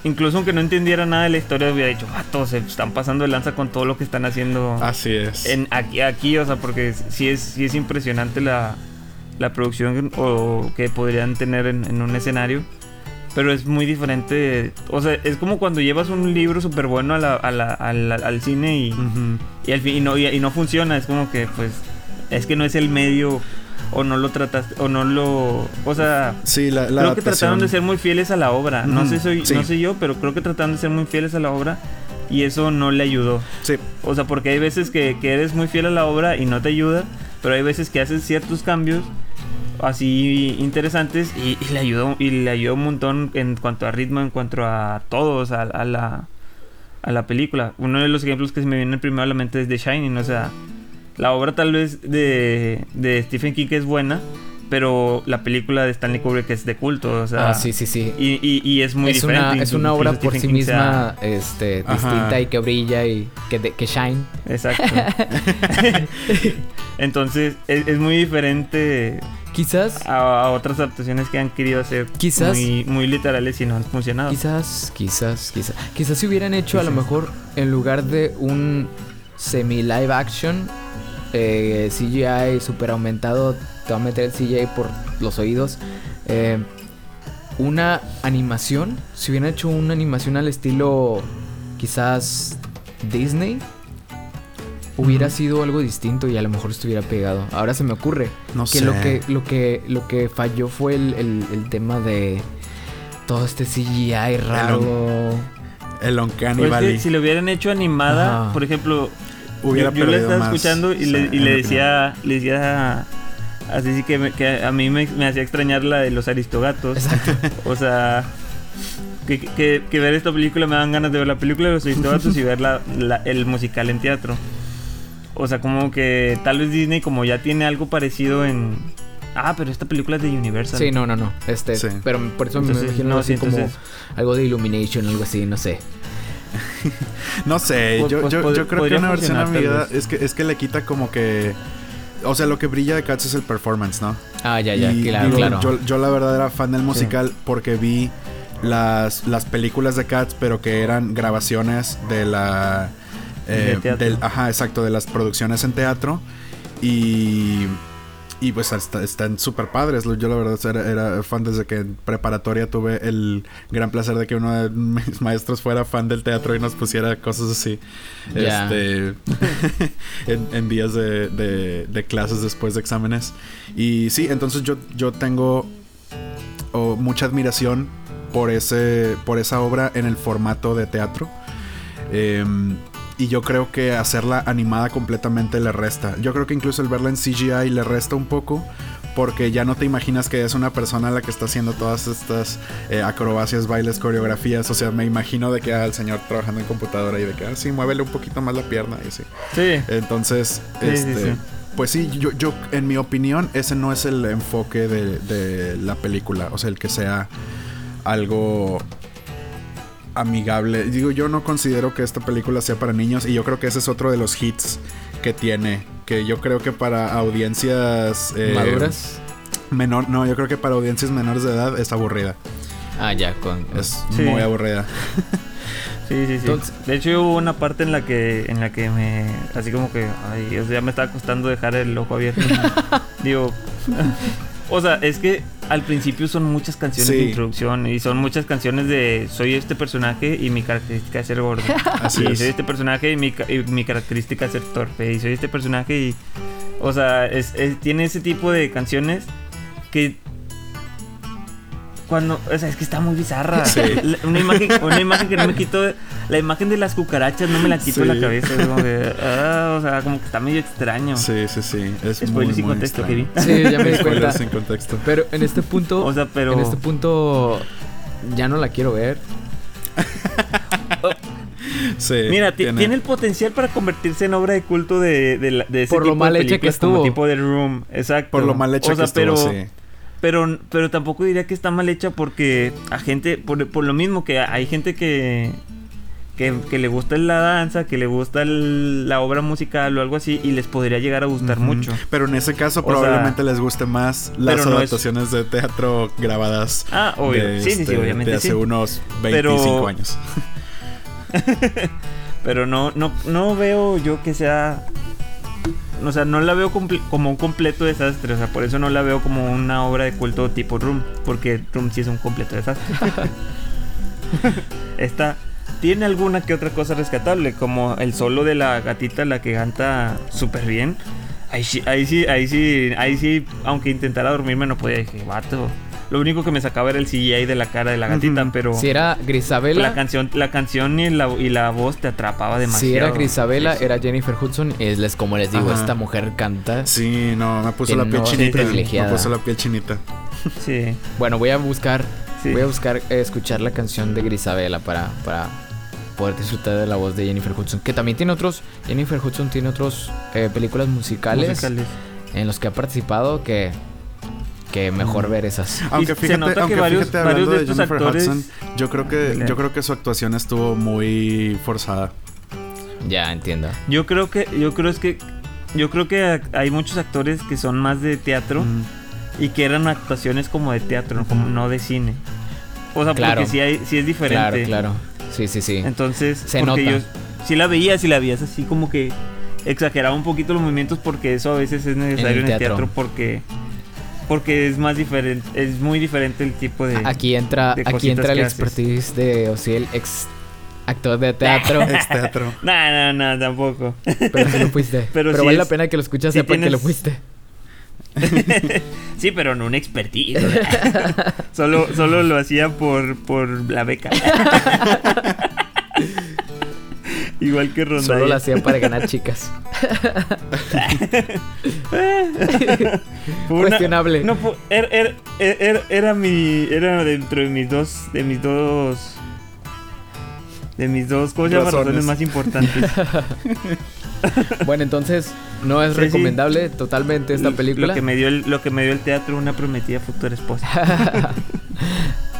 Speaker 3: incluso aunque no entendiera nada de la historia, hubiera dicho, vato, se están pasando de lanza con todo lo que están haciendo
Speaker 1: Así es.
Speaker 3: en aquí, aquí, o sea, porque sí es, sí es impresionante la, la producción o que podrían tener en, en un escenario. Pero es muy diferente. O sea, es como cuando llevas un libro súper bueno a la- a la- al, al cine y, y al fin y no, y, y no funciona, es como que pues es que no es el medio o no lo trataste o no lo, o sea,
Speaker 1: Sí, la, la
Speaker 3: creo que trataron de ser muy fieles a la obra. No sé soy,
Speaker 1: sí.
Speaker 3: no sé yo, pero creo que trataron de ser muy fieles a la obra y eso no le ayudó.
Speaker 1: Sí,
Speaker 3: O sea, porque hay veces que, que eres muy fiel a la obra y no te ayuda, pero hay veces que haces ciertos cambios así interesantes y, y le ayudó y le ayudó un montón en cuanto a ritmo, en cuanto a todos, a, a la a la película. Uno de los ejemplos que se me viene primero a la mente es The Shining, o sea, la obra tal vez de, de Stephen King es buena, pero la película de Stanley Kubrick es de culto, o sea,
Speaker 2: ah, sí, sí, sí.
Speaker 3: y, y, y es muy
Speaker 2: es
Speaker 3: diferente.
Speaker 2: una, es una obra por
Speaker 3: Stephen
Speaker 2: sí
Speaker 3: King sea-
Speaker 2: misma este,
Speaker 1: Ajá.
Speaker 2: distinta y que brilla y que, de- que shine.
Speaker 3: Exacto. Entonces, es, es muy diferente
Speaker 2: Quizás,
Speaker 3: a, a otras adaptaciones que han querido hacer
Speaker 2: Quizás-
Speaker 3: muy, muy literales y no han funcionado.
Speaker 2: quizás, quizás, quizás, quizás si hubieran hecho a lo mejor en lugar de un semi live action eh, CGI super aumentado, te va a meter el CGI por los oídos. eh, una animación, si hubieran hecho una animación al estilo quizás Disney, hubiera sido algo distinto y a lo mejor estuviera pegado. Ahora se me ocurre
Speaker 1: No
Speaker 2: que
Speaker 1: sé.
Speaker 2: lo que lo que lo que falló fue el, el- el tema de todo este CGI raro.
Speaker 1: El Uncanny
Speaker 3: Pues que
Speaker 1: Valley
Speaker 3: si lo hubieran hecho animada,
Speaker 2: Ajá.
Speaker 3: por ejemplo,
Speaker 1: hubiera
Speaker 3: yo, yo la estaba
Speaker 1: más,
Speaker 3: escuchando y le, y decía, le decía así sí que, me- que a mí me, me hacía extrañar la de los aristogatos.
Speaker 2: Exacto.
Speaker 3: O sea, que, que- que ver esta película me dan ganas de ver la película de los aristogatos y ver la- la- el musical en teatro. O sea, como que tal vez Disney como ya tiene algo parecido en... Ah, pero esta película es de Universal.
Speaker 2: Sí, no, no, no. Este,
Speaker 1: Sí.
Speaker 2: pero por eso
Speaker 3: Entonces,
Speaker 2: me imagino
Speaker 3: no,
Speaker 2: así
Speaker 3: sí,
Speaker 2: como algo de Illumination, algo así, no sé.
Speaker 1: No sé,
Speaker 3: Pues-
Speaker 1: yo,
Speaker 3: pues
Speaker 1: yo, creo que una versión
Speaker 3: funcionar, tal
Speaker 1: amiga
Speaker 3: vez.
Speaker 1: es que, es que le quita como que... O sea, lo que brilla de Cats es el performance, ¿no?
Speaker 2: Ah, ya, ya,
Speaker 1: Y
Speaker 2: claro,
Speaker 1: digo,
Speaker 2: claro.
Speaker 1: Yo, yo la verdad era fan del musical porque vi las, las películas de Cats, pero que eran grabaciones de la... eh,
Speaker 3: De teatro.
Speaker 1: del- ajá, exacto, de las producciones en teatro. Y... Y pues hasta- están súper padres. Yo la verdad era, era fan desde que en preparatoria tuve el gran placer de que uno de mis maestros fuera fan del teatro y nos pusiera cosas así. Este, en, en días de, de- de clases después de exámenes. Y sí, entonces yo, yo tengo oh, mucha admiración por, ese, por esa obra en el formato de teatro. Em, y yo creo que hacerla animada completamente le resta. Yo creo que incluso el verla en CGI le resta un poco. Porque ya no te imaginas que es una persona la que está haciendo todas estas eh, acrobacias, bailes, coreografías. O sea, me imagino de que ah, el señor trabajando en computadora y de que, ah, sí, muévele un poquito más la pierna y así.
Speaker 3: Sí.
Speaker 1: Entonces,
Speaker 3: Sí, sí,
Speaker 1: este,
Speaker 3: sí.
Speaker 1: pues sí, yo, yo, en mi opinión, ese no es el enfoque de, de la película. O sea, el que sea algo amigable. Digo, yo no considero que esta película sea para niños y yo creo que ese es otro de los hits que tiene. Que yo creo que para audiencias eh,
Speaker 2: ¿Maduras?
Speaker 1: menor, no, yo creo que para audiencias menores de edad es aburrida.
Speaker 2: Ah, ya, con...
Speaker 1: Es
Speaker 3: Sí.
Speaker 1: muy aburrida.
Speaker 3: Sí, sí, sí.
Speaker 2: Entonces-
Speaker 3: de hecho hubo una parte en la que en la que me así como que ay, o sea, ya me estaba costando dejar el ojo abierto. Digo, o sea, es que al principio son muchas canciones
Speaker 1: Sí.
Speaker 3: de introducción y son muchas canciones de soy este personaje y mi característica es ser gordo.
Speaker 1: Así
Speaker 3: y
Speaker 1: es.
Speaker 3: soy este personaje y mi, y mi característica es ser torpe y soy este personaje y o sea, es- es- tiene ese tipo de canciones que cuando, o sea, es que está muy bizarra.
Speaker 1: Sí.
Speaker 3: La- Una imagen, una imagen que no me quito, la imagen de las cucarachas no me la quito de
Speaker 1: Sí.
Speaker 3: la cabeza. es como que, ah, o sea, como que está medio extraño.
Speaker 1: Sí, sí, sí. Es muy,
Speaker 3: Spoiler sin
Speaker 1: muy
Speaker 3: contexto,
Speaker 1: extraño.
Speaker 3: Kevin.
Speaker 2: Sí, ya me di cuenta.
Speaker 1: sin contexto.
Speaker 2: Pero en este punto,
Speaker 3: O sea, pero
Speaker 2: en este punto ya no la quiero ver.
Speaker 1: Sí,
Speaker 3: Mira, ti- tiene... el potencial para convertirse en obra de culto de, de, de ese
Speaker 2: Por lo mal
Speaker 3: de
Speaker 2: hecha que
Speaker 3: como
Speaker 2: estuvo.
Speaker 3: tipo de Room, exacto.
Speaker 1: Por lo mal hecha
Speaker 3: o sea,
Speaker 1: que estuvo,
Speaker 3: pero,
Speaker 1: sí.
Speaker 3: Pero, pero tampoco diría que está mal hecha porque a gente, por, por lo mismo que hay gente que, que, que le gusta la danza, que le gusta el- la obra musical o algo así y les podría llegar a gustar mucho.
Speaker 1: Pero en ese caso
Speaker 3: O sea,
Speaker 1: probablemente les guste más las
Speaker 3: pero no es-
Speaker 1: adaptaciones de teatro grabadas
Speaker 3: Ah, obvio.
Speaker 1: de,
Speaker 3: sí, sí, sí,
Speaker 1: este,
Speaker 3: obviamente
Speaker 1: de hace
Speaker 3: sí.
Speaker 1: unos
Speaker 3: Pero-
Speaker 1: 25 años.
Speaker 3: Pero no, no, no veo yo que sea. O sea, no la veo como un completo desastre. O sea, por eso no la veo como una obra de culto tipo Room. Porque Room sí es un completo desastre. Esta tiene alguna que otra cosa rescatable. Como el solo de la gatita, la que canta súper bien. Ahí sí, ahí sí, ahí sí, ahí sí, aunque intentara dormirme no podía. Dije, vato. Lo único que me sacaba era el CGI de la cara de la gatita, pero.
Speaker 2: Si era Grisabela,
Speaker 3: La canción, la canción y la, y la voz te atrapaba demasiado.
Speaker 2: si era Grisabela, era Jennifer Hudson. Es les, como les digo,
Speaker 1: Ajá.
Speaker 2: esta mujer canta.
Speaker 1: Sí, no, me puso la piel
Speaker 2: no
Speaker 1: chinita. Me puso la piel chinita.
Speaker 3: Sí,
Speaker 2: Bueno, voy a buscar,
Speaker 3: sí.
Speaker 2: voy a buscar eh, escuchar la canción de Grisabela para, para poder disfrutar de la voz de Jennifer Hudson. Que también tiene otros, Jennifer Hudson tiene otros eh, películas musicales,
Speaker 3: musicales.
Speaker 2: en los que ha participado que, que mejor
Speaker 1: Mm.
Speaker 2: ver esas.
Speaker 1: Aunque
Speaker 3: se
Speaker 1: fíjate,
Speaker 3: nota que
Speaker 1: aunque
Speaker 3: varios-
Speaker 1: fíjate
Speaker 3: varios
Speaker 1: hablando
Speaker 3: de
Speaker 1: de,
Speaker 3: estos
Speaker 1: Jennifer
Speaker 3: actores-
Speaker 1: Hudson, yo creo que yo creo que su actuación estuvo muy forzada.
Speaker 2: Ya entiendo.
Speaker 3: Yo creo que, yo creo es que yo creo que hay muchos actores que son más de teatro
Speaker 1: Mm.
Speaker 3: y que eran actuaciones como de teatro, como no de cine. O sea,
Speaker 2: Claro.
Speaker 3: porque sí, hay, sí es diferente.
Speaker 2: Claro, claro. Sí, sí, sí.
Speaker 3: Entonces,
Speaker 2: Se
Speaker 3: porque
Speaker 2: nota.
Speaker 3: yo sí la veía, sí la veías así como que exageraba un poquito los movimientos porque eso a veces es necesario en el teatro,
Speaker 2: teatro.
Speaker 3: porque porque es más diferente, es muy diferente el tipo de
Speaker 2: Aquí entra,
Speaker 3: de
Speaker 2: aquí entra el
Speaker 3: que haces.
Speaker 2: expertise de Osiel, ex actor de teatro.
Speaker 1: Ex teatro.
Speaker 3: No, no, no, tampoco.
Speaker 2: pero sí lo fuiste.
Speaker 3: Pero
Speaker 2: vale
Speaker 3: es-
Speaker 2: la pena que lo escuchas sepa que lo fuiste.
Speaker 3: sí, pero no un expertise. solo solo lo hacía por por la beca. Igual que Ronda.
Speaker 2: Solo lo hacía para ganar chicas. Cuestionable.
Speaker 3: No, fu- era, era, era, era mi. Era dentro de mis dos. De mis dos. De mis dos
Speaker 1: razones
Speaker 3: más importantes.
Speaker 2: Bueno, entonces no es
Speaker 3: Sí, sí.
Speaker 2: recomendable totalmente esta película.
Speaker 3: Lo que, me dio el, lo que me dio el teatro, una prometida futura esposa.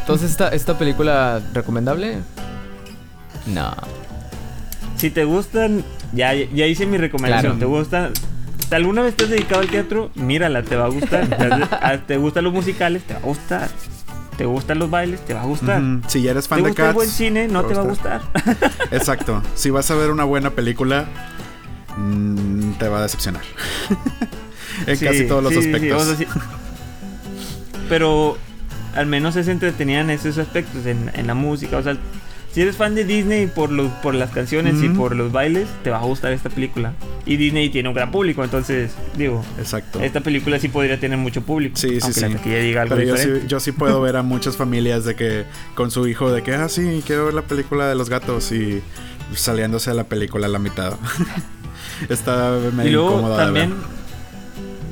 Speaker 2: Entonces esta, esta película recomendable? No.
Speaker 3: Si te gustan, ya, ya hice mi recomendación.
Speaker 2: Claro.
Speaker 3: ¿Te gusta? ¿Alguna vez te has dedicado al teatro? Mírala, te va a gustar. ¿Te, has- ah, ¿te gustan los musicales? Te va a gustar. ¿Te gustan los bailes? Te va a gustar.
Speaker 1: Si ya eres
Speaker 3: ¿Te
Speaker 1: fan de
Speaker 3: gusta el buen cine? No te va a gustar.
Speaker 1: Exacto. Si vas a ver una buena película, mm, te va a decepcionar. en
Speaker 3: Sí,
Speaker 1: casi todos los
Speaker 3: sí, sí,
Speaker 1: aspectos.
Speaker 3: o sea, sí. Pero al menos es entretenida en esos aspectos, en, en la música. O sea, si eres fan de Disney por, los, por las canciones y por los bailes, te va a gustar esta película. Y Disney tiene un gran público, entonces, digo,
Speaker 1: Exacto.
Speaker 3: esta película sí podría tener mucho público.
Speaker 1: Sí, sí,
Speaker 3: aunque
Speaker 1: sí.
Speaker 3: la taquilla diga algo
Speaker 1: Pero yo sí, yo sí puedo ver a muchas familias de que con su hijo de que, ah, sí, quiero ver la película de los gatos y saliéndose a la película a la mitad. Está medio
Speaker 3: Y luego
Speaker 1: incómoda de
Speaker 3: también,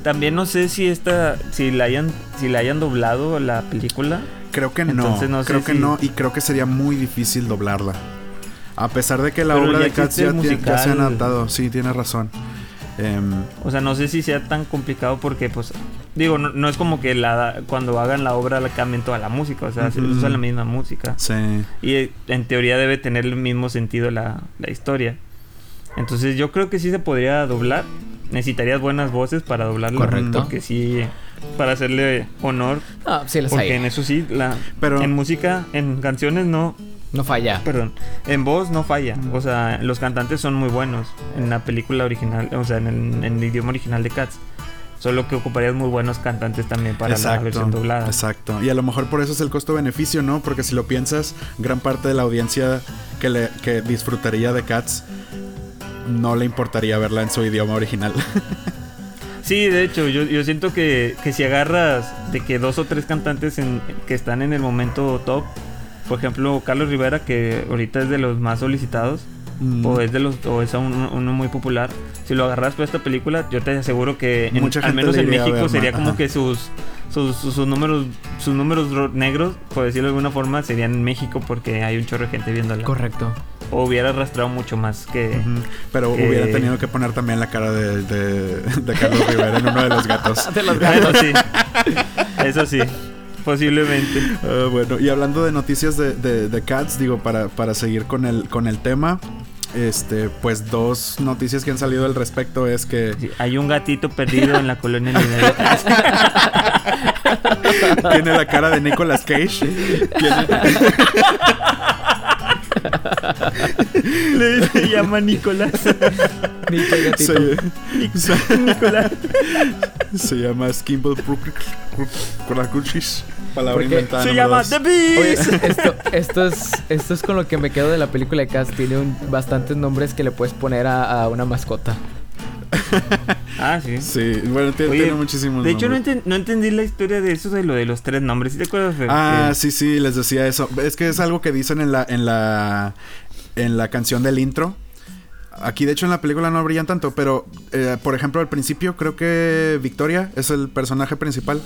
Speaker 3: también no sé si esta, si la hayan, si la hayan doblado la película.
Speaker 1: Creo que no,
Speaker 3: entonces no sé
Speaker 1: creo que no y creo que sería muy difícil doblarla. A pesar de que la
Speaker 3: Pero
Speaker 1: obra de
Speaker 3: existe
Speaker 1: ya, se han adaptado, sí, tienes razón. Em,
Speaker 3: O sea, no sé si sea tan complicado porque, pues, digo, no, no es como que la, cuando hagan la obra la cambien toda la música, o sea, se
Speaker 1: Ujú.
Speaker 3: usa la misma música.
Speaker 1: sí.
Speaker 3: Y eh, en teoría debe tener el mismo sentido la, la historia. Entonces yo creo que sí se podría doblar. Necesitarías buenas voces para doblarla.
Speaker 2: Correcto.
Speaker 3: Porque sí, para hacerle honor.
Speaker 2: Ah, sí las
Speaker 3: Porque
Speaker 2: hay.
Speaker 3: en eso sí, la,
Speaker 1: Pero-
Speaker 3: en música, en canciones no,
Speaker 2: No falla.
Speaker 3: perdón, en voz no falla. O sea, los cantantes son muy buenos en la película original, o sea, en el, en el idioma original de Cats. Solo que ocuparías muy buenos cantantes también para la versión doblada.
Speaker 1: Exacto. Y a lo mejor por eso es el costo-beneficio, ¿no? Porque si lo piensas, gran parte de la audiencia que, le, que disfrutaría de Cats no le importaría verla en su idioma original.
Speaker 3: Sí, de hecho, yo, yo siento que, que si agarras de que dos o tres cantantes en- que están en el momento top, por ejemplo, Carlos Rivera, que ahorita es de los más solicitados,
Speaker 1: Mm.
Speaker 3: o es de los o es un- uno muy popular, si lo agarras para esta película, yo te aseguro que en-
Speaker 1: Mucha
Speaker 3: al menos en México
Speaker 1: ver,
Speaker 3: sería como
Speaker 1: ajá.
Speaker 3: que sus sus, sus, sus números sus números ro- negros, por decirlo de alguna forma, serían en México porque hay un chorro de gente viéndola.
Speaker 2: Correcto.
Speaker 3: O hubiera arrastrado mucho más que.
Speaker 1: Pero
Speaker 3: que-
Speaker 1: hubiera tenido que poner también la cara de, de, de Carlos Rivera en uno de los gatos.
Speaker 2: De los
Speaker 3: Eso
Speaker 2: gatos.
Speaker 3: sí. Eso sí. Posiblemente.
Speaker 1: Ah, bueno, y hablando de noticias de, de, de Cats, digo, para, para seguir con el, con el tema, este, pues dos noticias que han salido al respecto es que
Speaker 3: Sí, hay un gatito perdido en la colonia
Speaker 1: tiene la cara de Nicolas Cage. Tiene-
Speaker 3: Le se llama Nicolás.
Speaker 2: Gatito.
Speaker 1: se, se-
Speaker 3: Nicolás.
Speaker 1: se llama Skimble Kurakuchis. Palabra
Speaker 2: Porque
Speaker 1: inventada.
Speaker 3: Se llama
Speaker 1: dos.
Speaker 3: The
Speaker 2: Oye,
Speaker 3: Beast.
Speaker 2: esto, esto, es, esto es con lo que me quedo de la película de Cats. Tiene un- bastantes nombres que le puedes poner a, a una mascota.
Speaker 3: Ah, sí.
Speaker 1: Sí, bueno, tiene,
Speaker 3: Oye,
Speaker 1: tiene muchísimos
Speaker 3: De hecho, no, enten- no entendí la historia de eso de lo de los tres nombres. ¿Sí te acuerdas?
Speaker 1: Ah, sí, sí, les decía eso. Es que es algo que dicen en la, en la, en la canción del intro. Aquí, de hecho, en la película no brillan tanto, pero, eh, por ejemplo, al principio creo que Victoria es el personaje principal.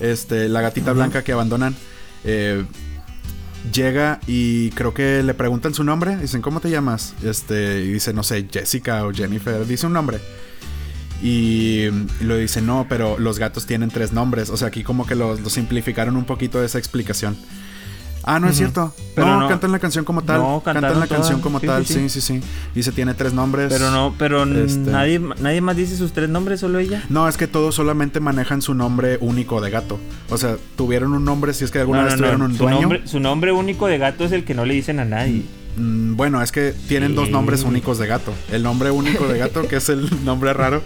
Speaker 1: Este, la gatita blanca que abandonan. eh, llega y creo que le preguntan su nombre. Dicen, ¿cómo te llamas? Este, y dice, no sé, Jessica o Jennifer. Dice un nombre. Y, lo dice, no, pero los gatos tienen tres nombres. O sea, aquí como que lo, lo simplificaron un poquito esa explicación. Ah, no es cierto.
Speaker 3: Pero
Speaker 1: no,
Speaker 3: no-
Speaker 1: cantan la canción como tal.
Speaker 3: No,
Speaker 1: cantan la canción como
Speaker 3: Sí,
Speaker 1: tal,
Speaker 3: sí,
Speaker 1: sí,
Speaker 3: sí.
Speaker 1: sí, sí. Se tiene tres nombres.
Speaker 3: Pero no, pero
Speaker 1: Este-
Speaker 3: nadie, nadie más dice sus tres nombres, solo ella.
Speaker 1: No, es que todos solamente manejan su nombre único de gato. O sea, tuvieron un nombre, si es que alguna
Speaker 3: No,
Speaker 1: vez tuvieron un
Speaker 3: Su
Speaker 1: dueño.
Speaker 3: nombre, su nombre único de gato es el que no le dicen a nadie.
Speaker 1: Mm, Bueno, es que tienen dos nombres únicos de gato. El nombre único de gato, que es el nombre raro,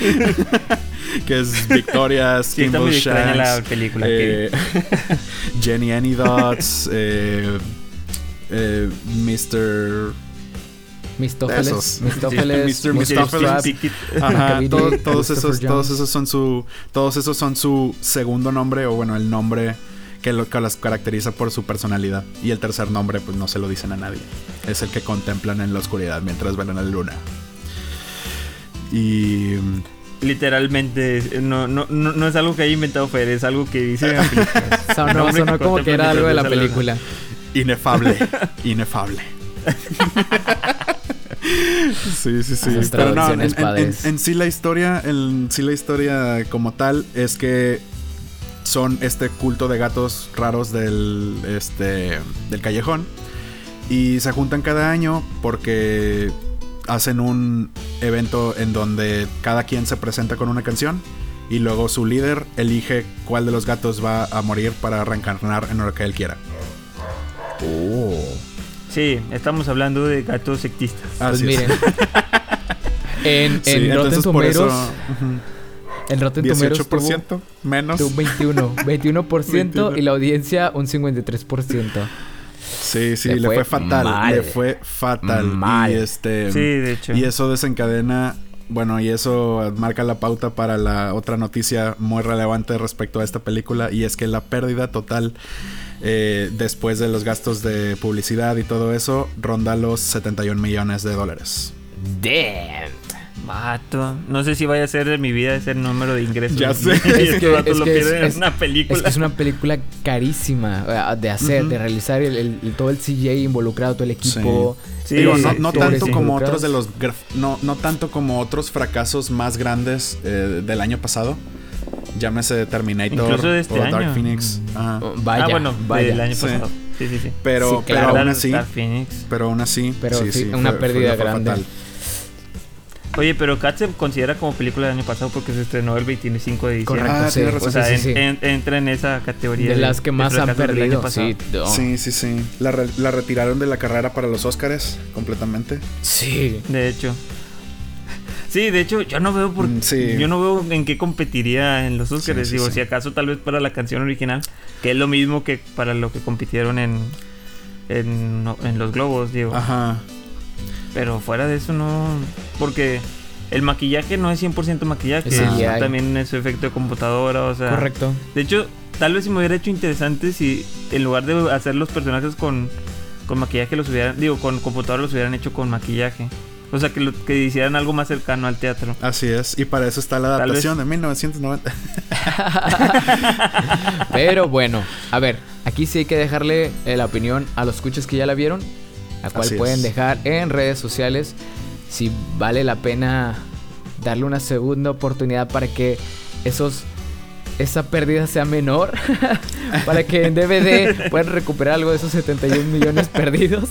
Speaker 1: que es Victoria Skimble
Speaker 3: la película.
Speaker 1: eh, Jenny Anydots, eh, eh, Mr.
Speaker 2: Mistófeles.
Speaker 1: Mr. Mistófeles.
Speaker 2: Swab.
Speaker 3: Pickett.
Speaker 1: Ajá,
Speaker 2: Macavity,
Speaker 1: todo- todos
Speaker 2: Christopher
Speaker 1: esos, todos
Speaker 2: Jones.
Speaker 1: esos son su, todos esos son su segundo nombre o bueno el nombre que lo que las caracteriza por su personalidad y el tercer nombre pues no se lo dicen a nadie. Es el que contemplan en la oscuridad mientras ven a la luna. Y
Speaker 3: Literalmente, no, no, no, no es algo que haya inventado Fer, es algo que dice en la película.
Speaker 2: Sonó,
Speaker 3: Nombre
Speaker 2: sonó
Speaker 3: que
Speaker 2: como que era algo de la película.
Speaker 1: inefable, inefable. Sí, sí, sí. Pero no, en, en- en sí la historia, en sí la historia como tal es que son este culto de gatos raros del este del callejón y se juntan cada año porque hacen un evento en donde cada quien se presenta con una canción y luego su líder elige cuál de los gatos va a morir para reencarnar en lo que él quiera.
Speaker 3: Sí, estamos hablando de gatos sectistas.
Speaker 2: Pues
Speaker 1: Así es.
Speaker 2: miren. En,
Speaker 1: Sí,
Speaker 2: en Rotten
Speaker 1: entonces por
Speaker 2: Tomatoes,
Speaker 1: eso.
Speaker 2: En Rotten Tomatoes tuvo,
Speaker 1: 18% menos.
Speaker 2: tuvo un 21, 21%,
Speaker 1: 21.
Speaker 2: y la audiencia un 53%.
Speaker 1: Sí, sí,
Speaker 2: Le
Speaker 1: le,
Speaker 2: fue
Speaker 1: fue, fatal.
Speaker 2: mal.
Speaker 1: Le fue fatal.
Speaker 2: Mal.
Speaker 1: Y este.
Speaker 3: Sí, de hecho.
Speaker 1: Y eso desencadena. Bueno, y eso marca la pauta para la otra noticia muy relevante respecto a esta película. Y es que la pérdida total eh, después de los gastos de publicidad y todo eso ronda los 71 millones de dólares.
Speaker 2: Damn.
Speaker 3: Vato. No sé si vaya a ser de mi vida ese número de ingresos.
Speaker 1: Ya sé.
Speaker 2: Es que-
Speaker 3: vatos
Speaker 2: es
Speaker 3: lo
Speaker 2: que es-
Speaker 3: una película.
Speaker 2: Es que es una película carísima eh, de hacer, de realizar el, el- el- todo el CGI involucrado, todo el equipo.
Speaker 3: Sí,
Speaker 1: Digo,
Speaker 3: sí,
Speaker 1: no, no
Speaker 3: sí,
Speaker 1: tanto
Speaker 3: sí.
Speaker 1: como otros de los no, no tanto como otros fracasos más grandes eh, del año pasado. Llámese Terminator
Speaker 3: de este
Speaker 1: o Dark. Phoenix. Ajá.
Speaker 2: Oh, Vaya,
Speaker 3: ah, bueno,
Speaker 2: vaya.
Speaker 3: del año
Speaker 1: Sí.
Speaker 3: pasado. Sí, sí, sí.
Speaker 1: Pero,
Speaker 2: Sí,
Speaker 1: pero aún
Speaker 3: Dark-
Speaker 1: así,
Speaker 3: Dark Phoenix.
Speaker 1: pero aún así,
Speaker 2: Pero
Speaker 1: sí,
Speaker 2: sí,
Speaker 1: sí,
Speaker 2: una
Speaker 1: fue-
Speaker 2: pérdida
Speaker 1: fue
Speaker 2: grande.
Speaker 1: fatal.
Speaker 3: Oye, pero Cat se considera como película del año pasado porque se estrenó el 25 de diciembre.
Speaker 2: Correcto,
Speaker 1: Ah,
Speaker 2: sí.
Speaker 3: O sea,
Speaker 2: sí,
Speaker 3: en-
Speaker 2: sí, sí.
Speaker 3: en- entra en esa categoría.
Speaker 2: De las que más han perdido,
Speaker 3: pasado.
Speaker 2: sí. no.
Speaker 1: Sí, sí, sí. La, re- la retiraron de la carrera para los Oscars completamente.
Speaker 2: Sí.
Speaker 3: De hecho. Sí, de hecho, yo no veo por
Speaker 1: Mm, sí.
Speaker 3: yo no veo en qué competiría en los Oscars.
Speaker 1: Sí, sí,
Speaker 3: Digo,
Speaker 1: sí.
Speaker 3: si acaso tal vez para la canción original, que es lo mismo que para lo que compitieron en en los globos, digo.
Speaker 1: Ajá.
Speaker 3: Pero fuera de eso no porque el maquillaje no es 100% maquillaje,
Speaker 2: Es
Speaker 1: CGI.
Speaker 3: también es su efecto de computadora, o sea,
Speaker 2: Correcto.
Speaker 3: De hecho, tal vez si me hubiera hecho interesante si en lugar de hacer los personajes con, con maquillaje los hubieran, digo, con computadora los hubieran hecho con maquillaje. O sea, que, lo, que hicieran algo más cercano al teatro.
Speaker 1: Así es. Y para eso está la adaptación de 1990.
Speaker 2: Pero bueno, a ver, aquí sí hay que dejarle eh, la opinión a los escuchas que ya la vieron, la cual
Speaker 1: Así
Speaker 2: pueden
Speaker 1: es.
Speaker 2: dejar en redes sociales si vale la pena darle una segunda oportunidad para que esos esa pérdida sea menor, para que en DVD puedan recuperar algo de esos 71 millones perdidos.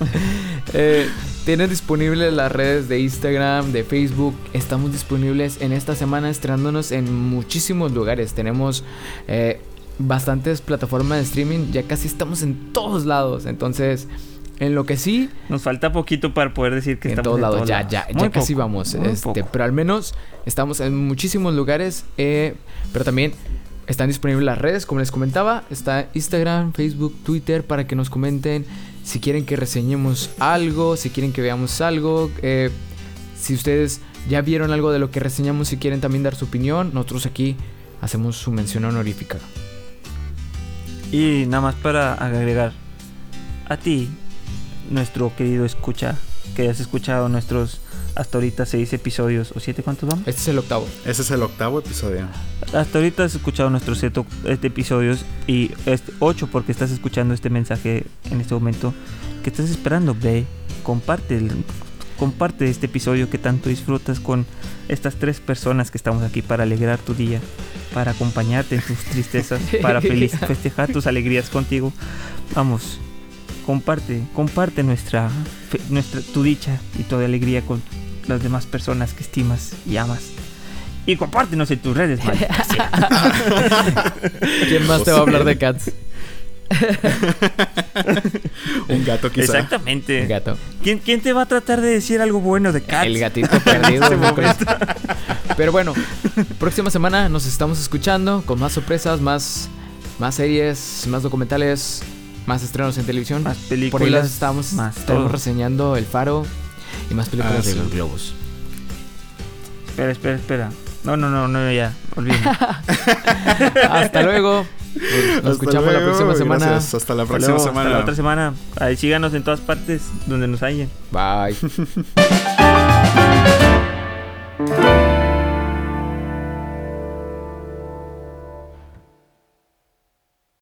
Speaker 2: Eh, tienen disponibles las redes de Instagram, de Facebook. Estamos disponibles en esta semana estrenándonos en muchísimos lugares. Tenemos eh, bastantes plataformas de streaming. Ya casi estamos en todos lados. Entonces, en lo que sí,
Speaker 3: Nos falta poquito para poder decir que
Speaker 2: en
Speaker 3: estamos
Speaker 2: todos lados.
Speaker 3: todos
Speaker 2: ya,
Speaker 3: lados.
Speaker 2: ya, ya casi
Speaker 3: poco,
Speaker 2: vamos. Este, pero al menos estamos en muchísimos lugares. eh, pero también están disponibles las redes, como les comentaba. Está Instagram, Facebook, Twitter para que nos comenten si quieren que reseñemos algo, si quieren que veamos algo. eh, si ustedes ya vieron algo de lo que reseñamos, si quieren también dar su opinión, nosotros aquí hacemos su mención honorífica.
Speaker 3: Y nada más para agregar, a ti, nuestro querido escucha, que hayas escuchado nuestros hasta ahorita seis episodios, o siete, ¿cuántos vamos?
Speaker 2: Este es el octavo.
Speaker 1: Ese es el octavo episodio.
Speaker 3: Hasta ahorita has escuchado nuestros siete este episodios y este, ocho porque estás escuchando este mensaje en este momento. ¿Qué estás esperando? Ve, comparte, comparte este episodio que tanto disfrutas con estas tres personas que estamos aquí para alegrar tu día. para acompañarte en tus tristezas, para feliz, festejar tus alegrías contigo. Vamos, comparte, comparte nuestra, nuestra, tu dicha y tu alegría con las demás personas que estimas y amas. Y compártenos en tus redes.
Speaker 2: ¿Quién más te va a hablar de Cats?
Speaker 1: Un gato quizá.
Speaker 3: Exactamente.
Speaker 2: Gato.
Speaker 3: ¿Quién, quién te va a tratar de decir algo bueno de Cats?
Speaker 2: El gatito perdido.
Speaker 3: Momento.
Speaker 2: Pero bueno, próxima semana nos estamos escuchando con más sorpresas, más, más series, más documentales, más estrenos en televisión.
Speaker 3: Más
Speaker 2: Por ahí
Speaker 3: películas.
Speaker 2: las estamos,
Speaker 3: más
Speaker 2: reseñando El Faro y más películas
Speaker 1: Ah,
Speaker 2: de
Speaker 1: sí.
Speaker 2: los globos.
Speaker 3: Espera, espera, espera. No, no, no, no, ya. Olvídalo.
Speaker 2: Hasta luego. Nos
Speaker 1: Hasta
Speaker 2: escuchamos la
Speaker 1: luego,
Speaker 2: próxima semana.
Speaker 1: gracias. Hasta la
Speaker 3: Hasta
Speaker 1: próxima
Speaker 3: luego,
Speaker 1: semana.
Speaker 3: Hasta la otra semana. Ahí síganos en todas partes donde nos hallen.
Speaker 2: Bye.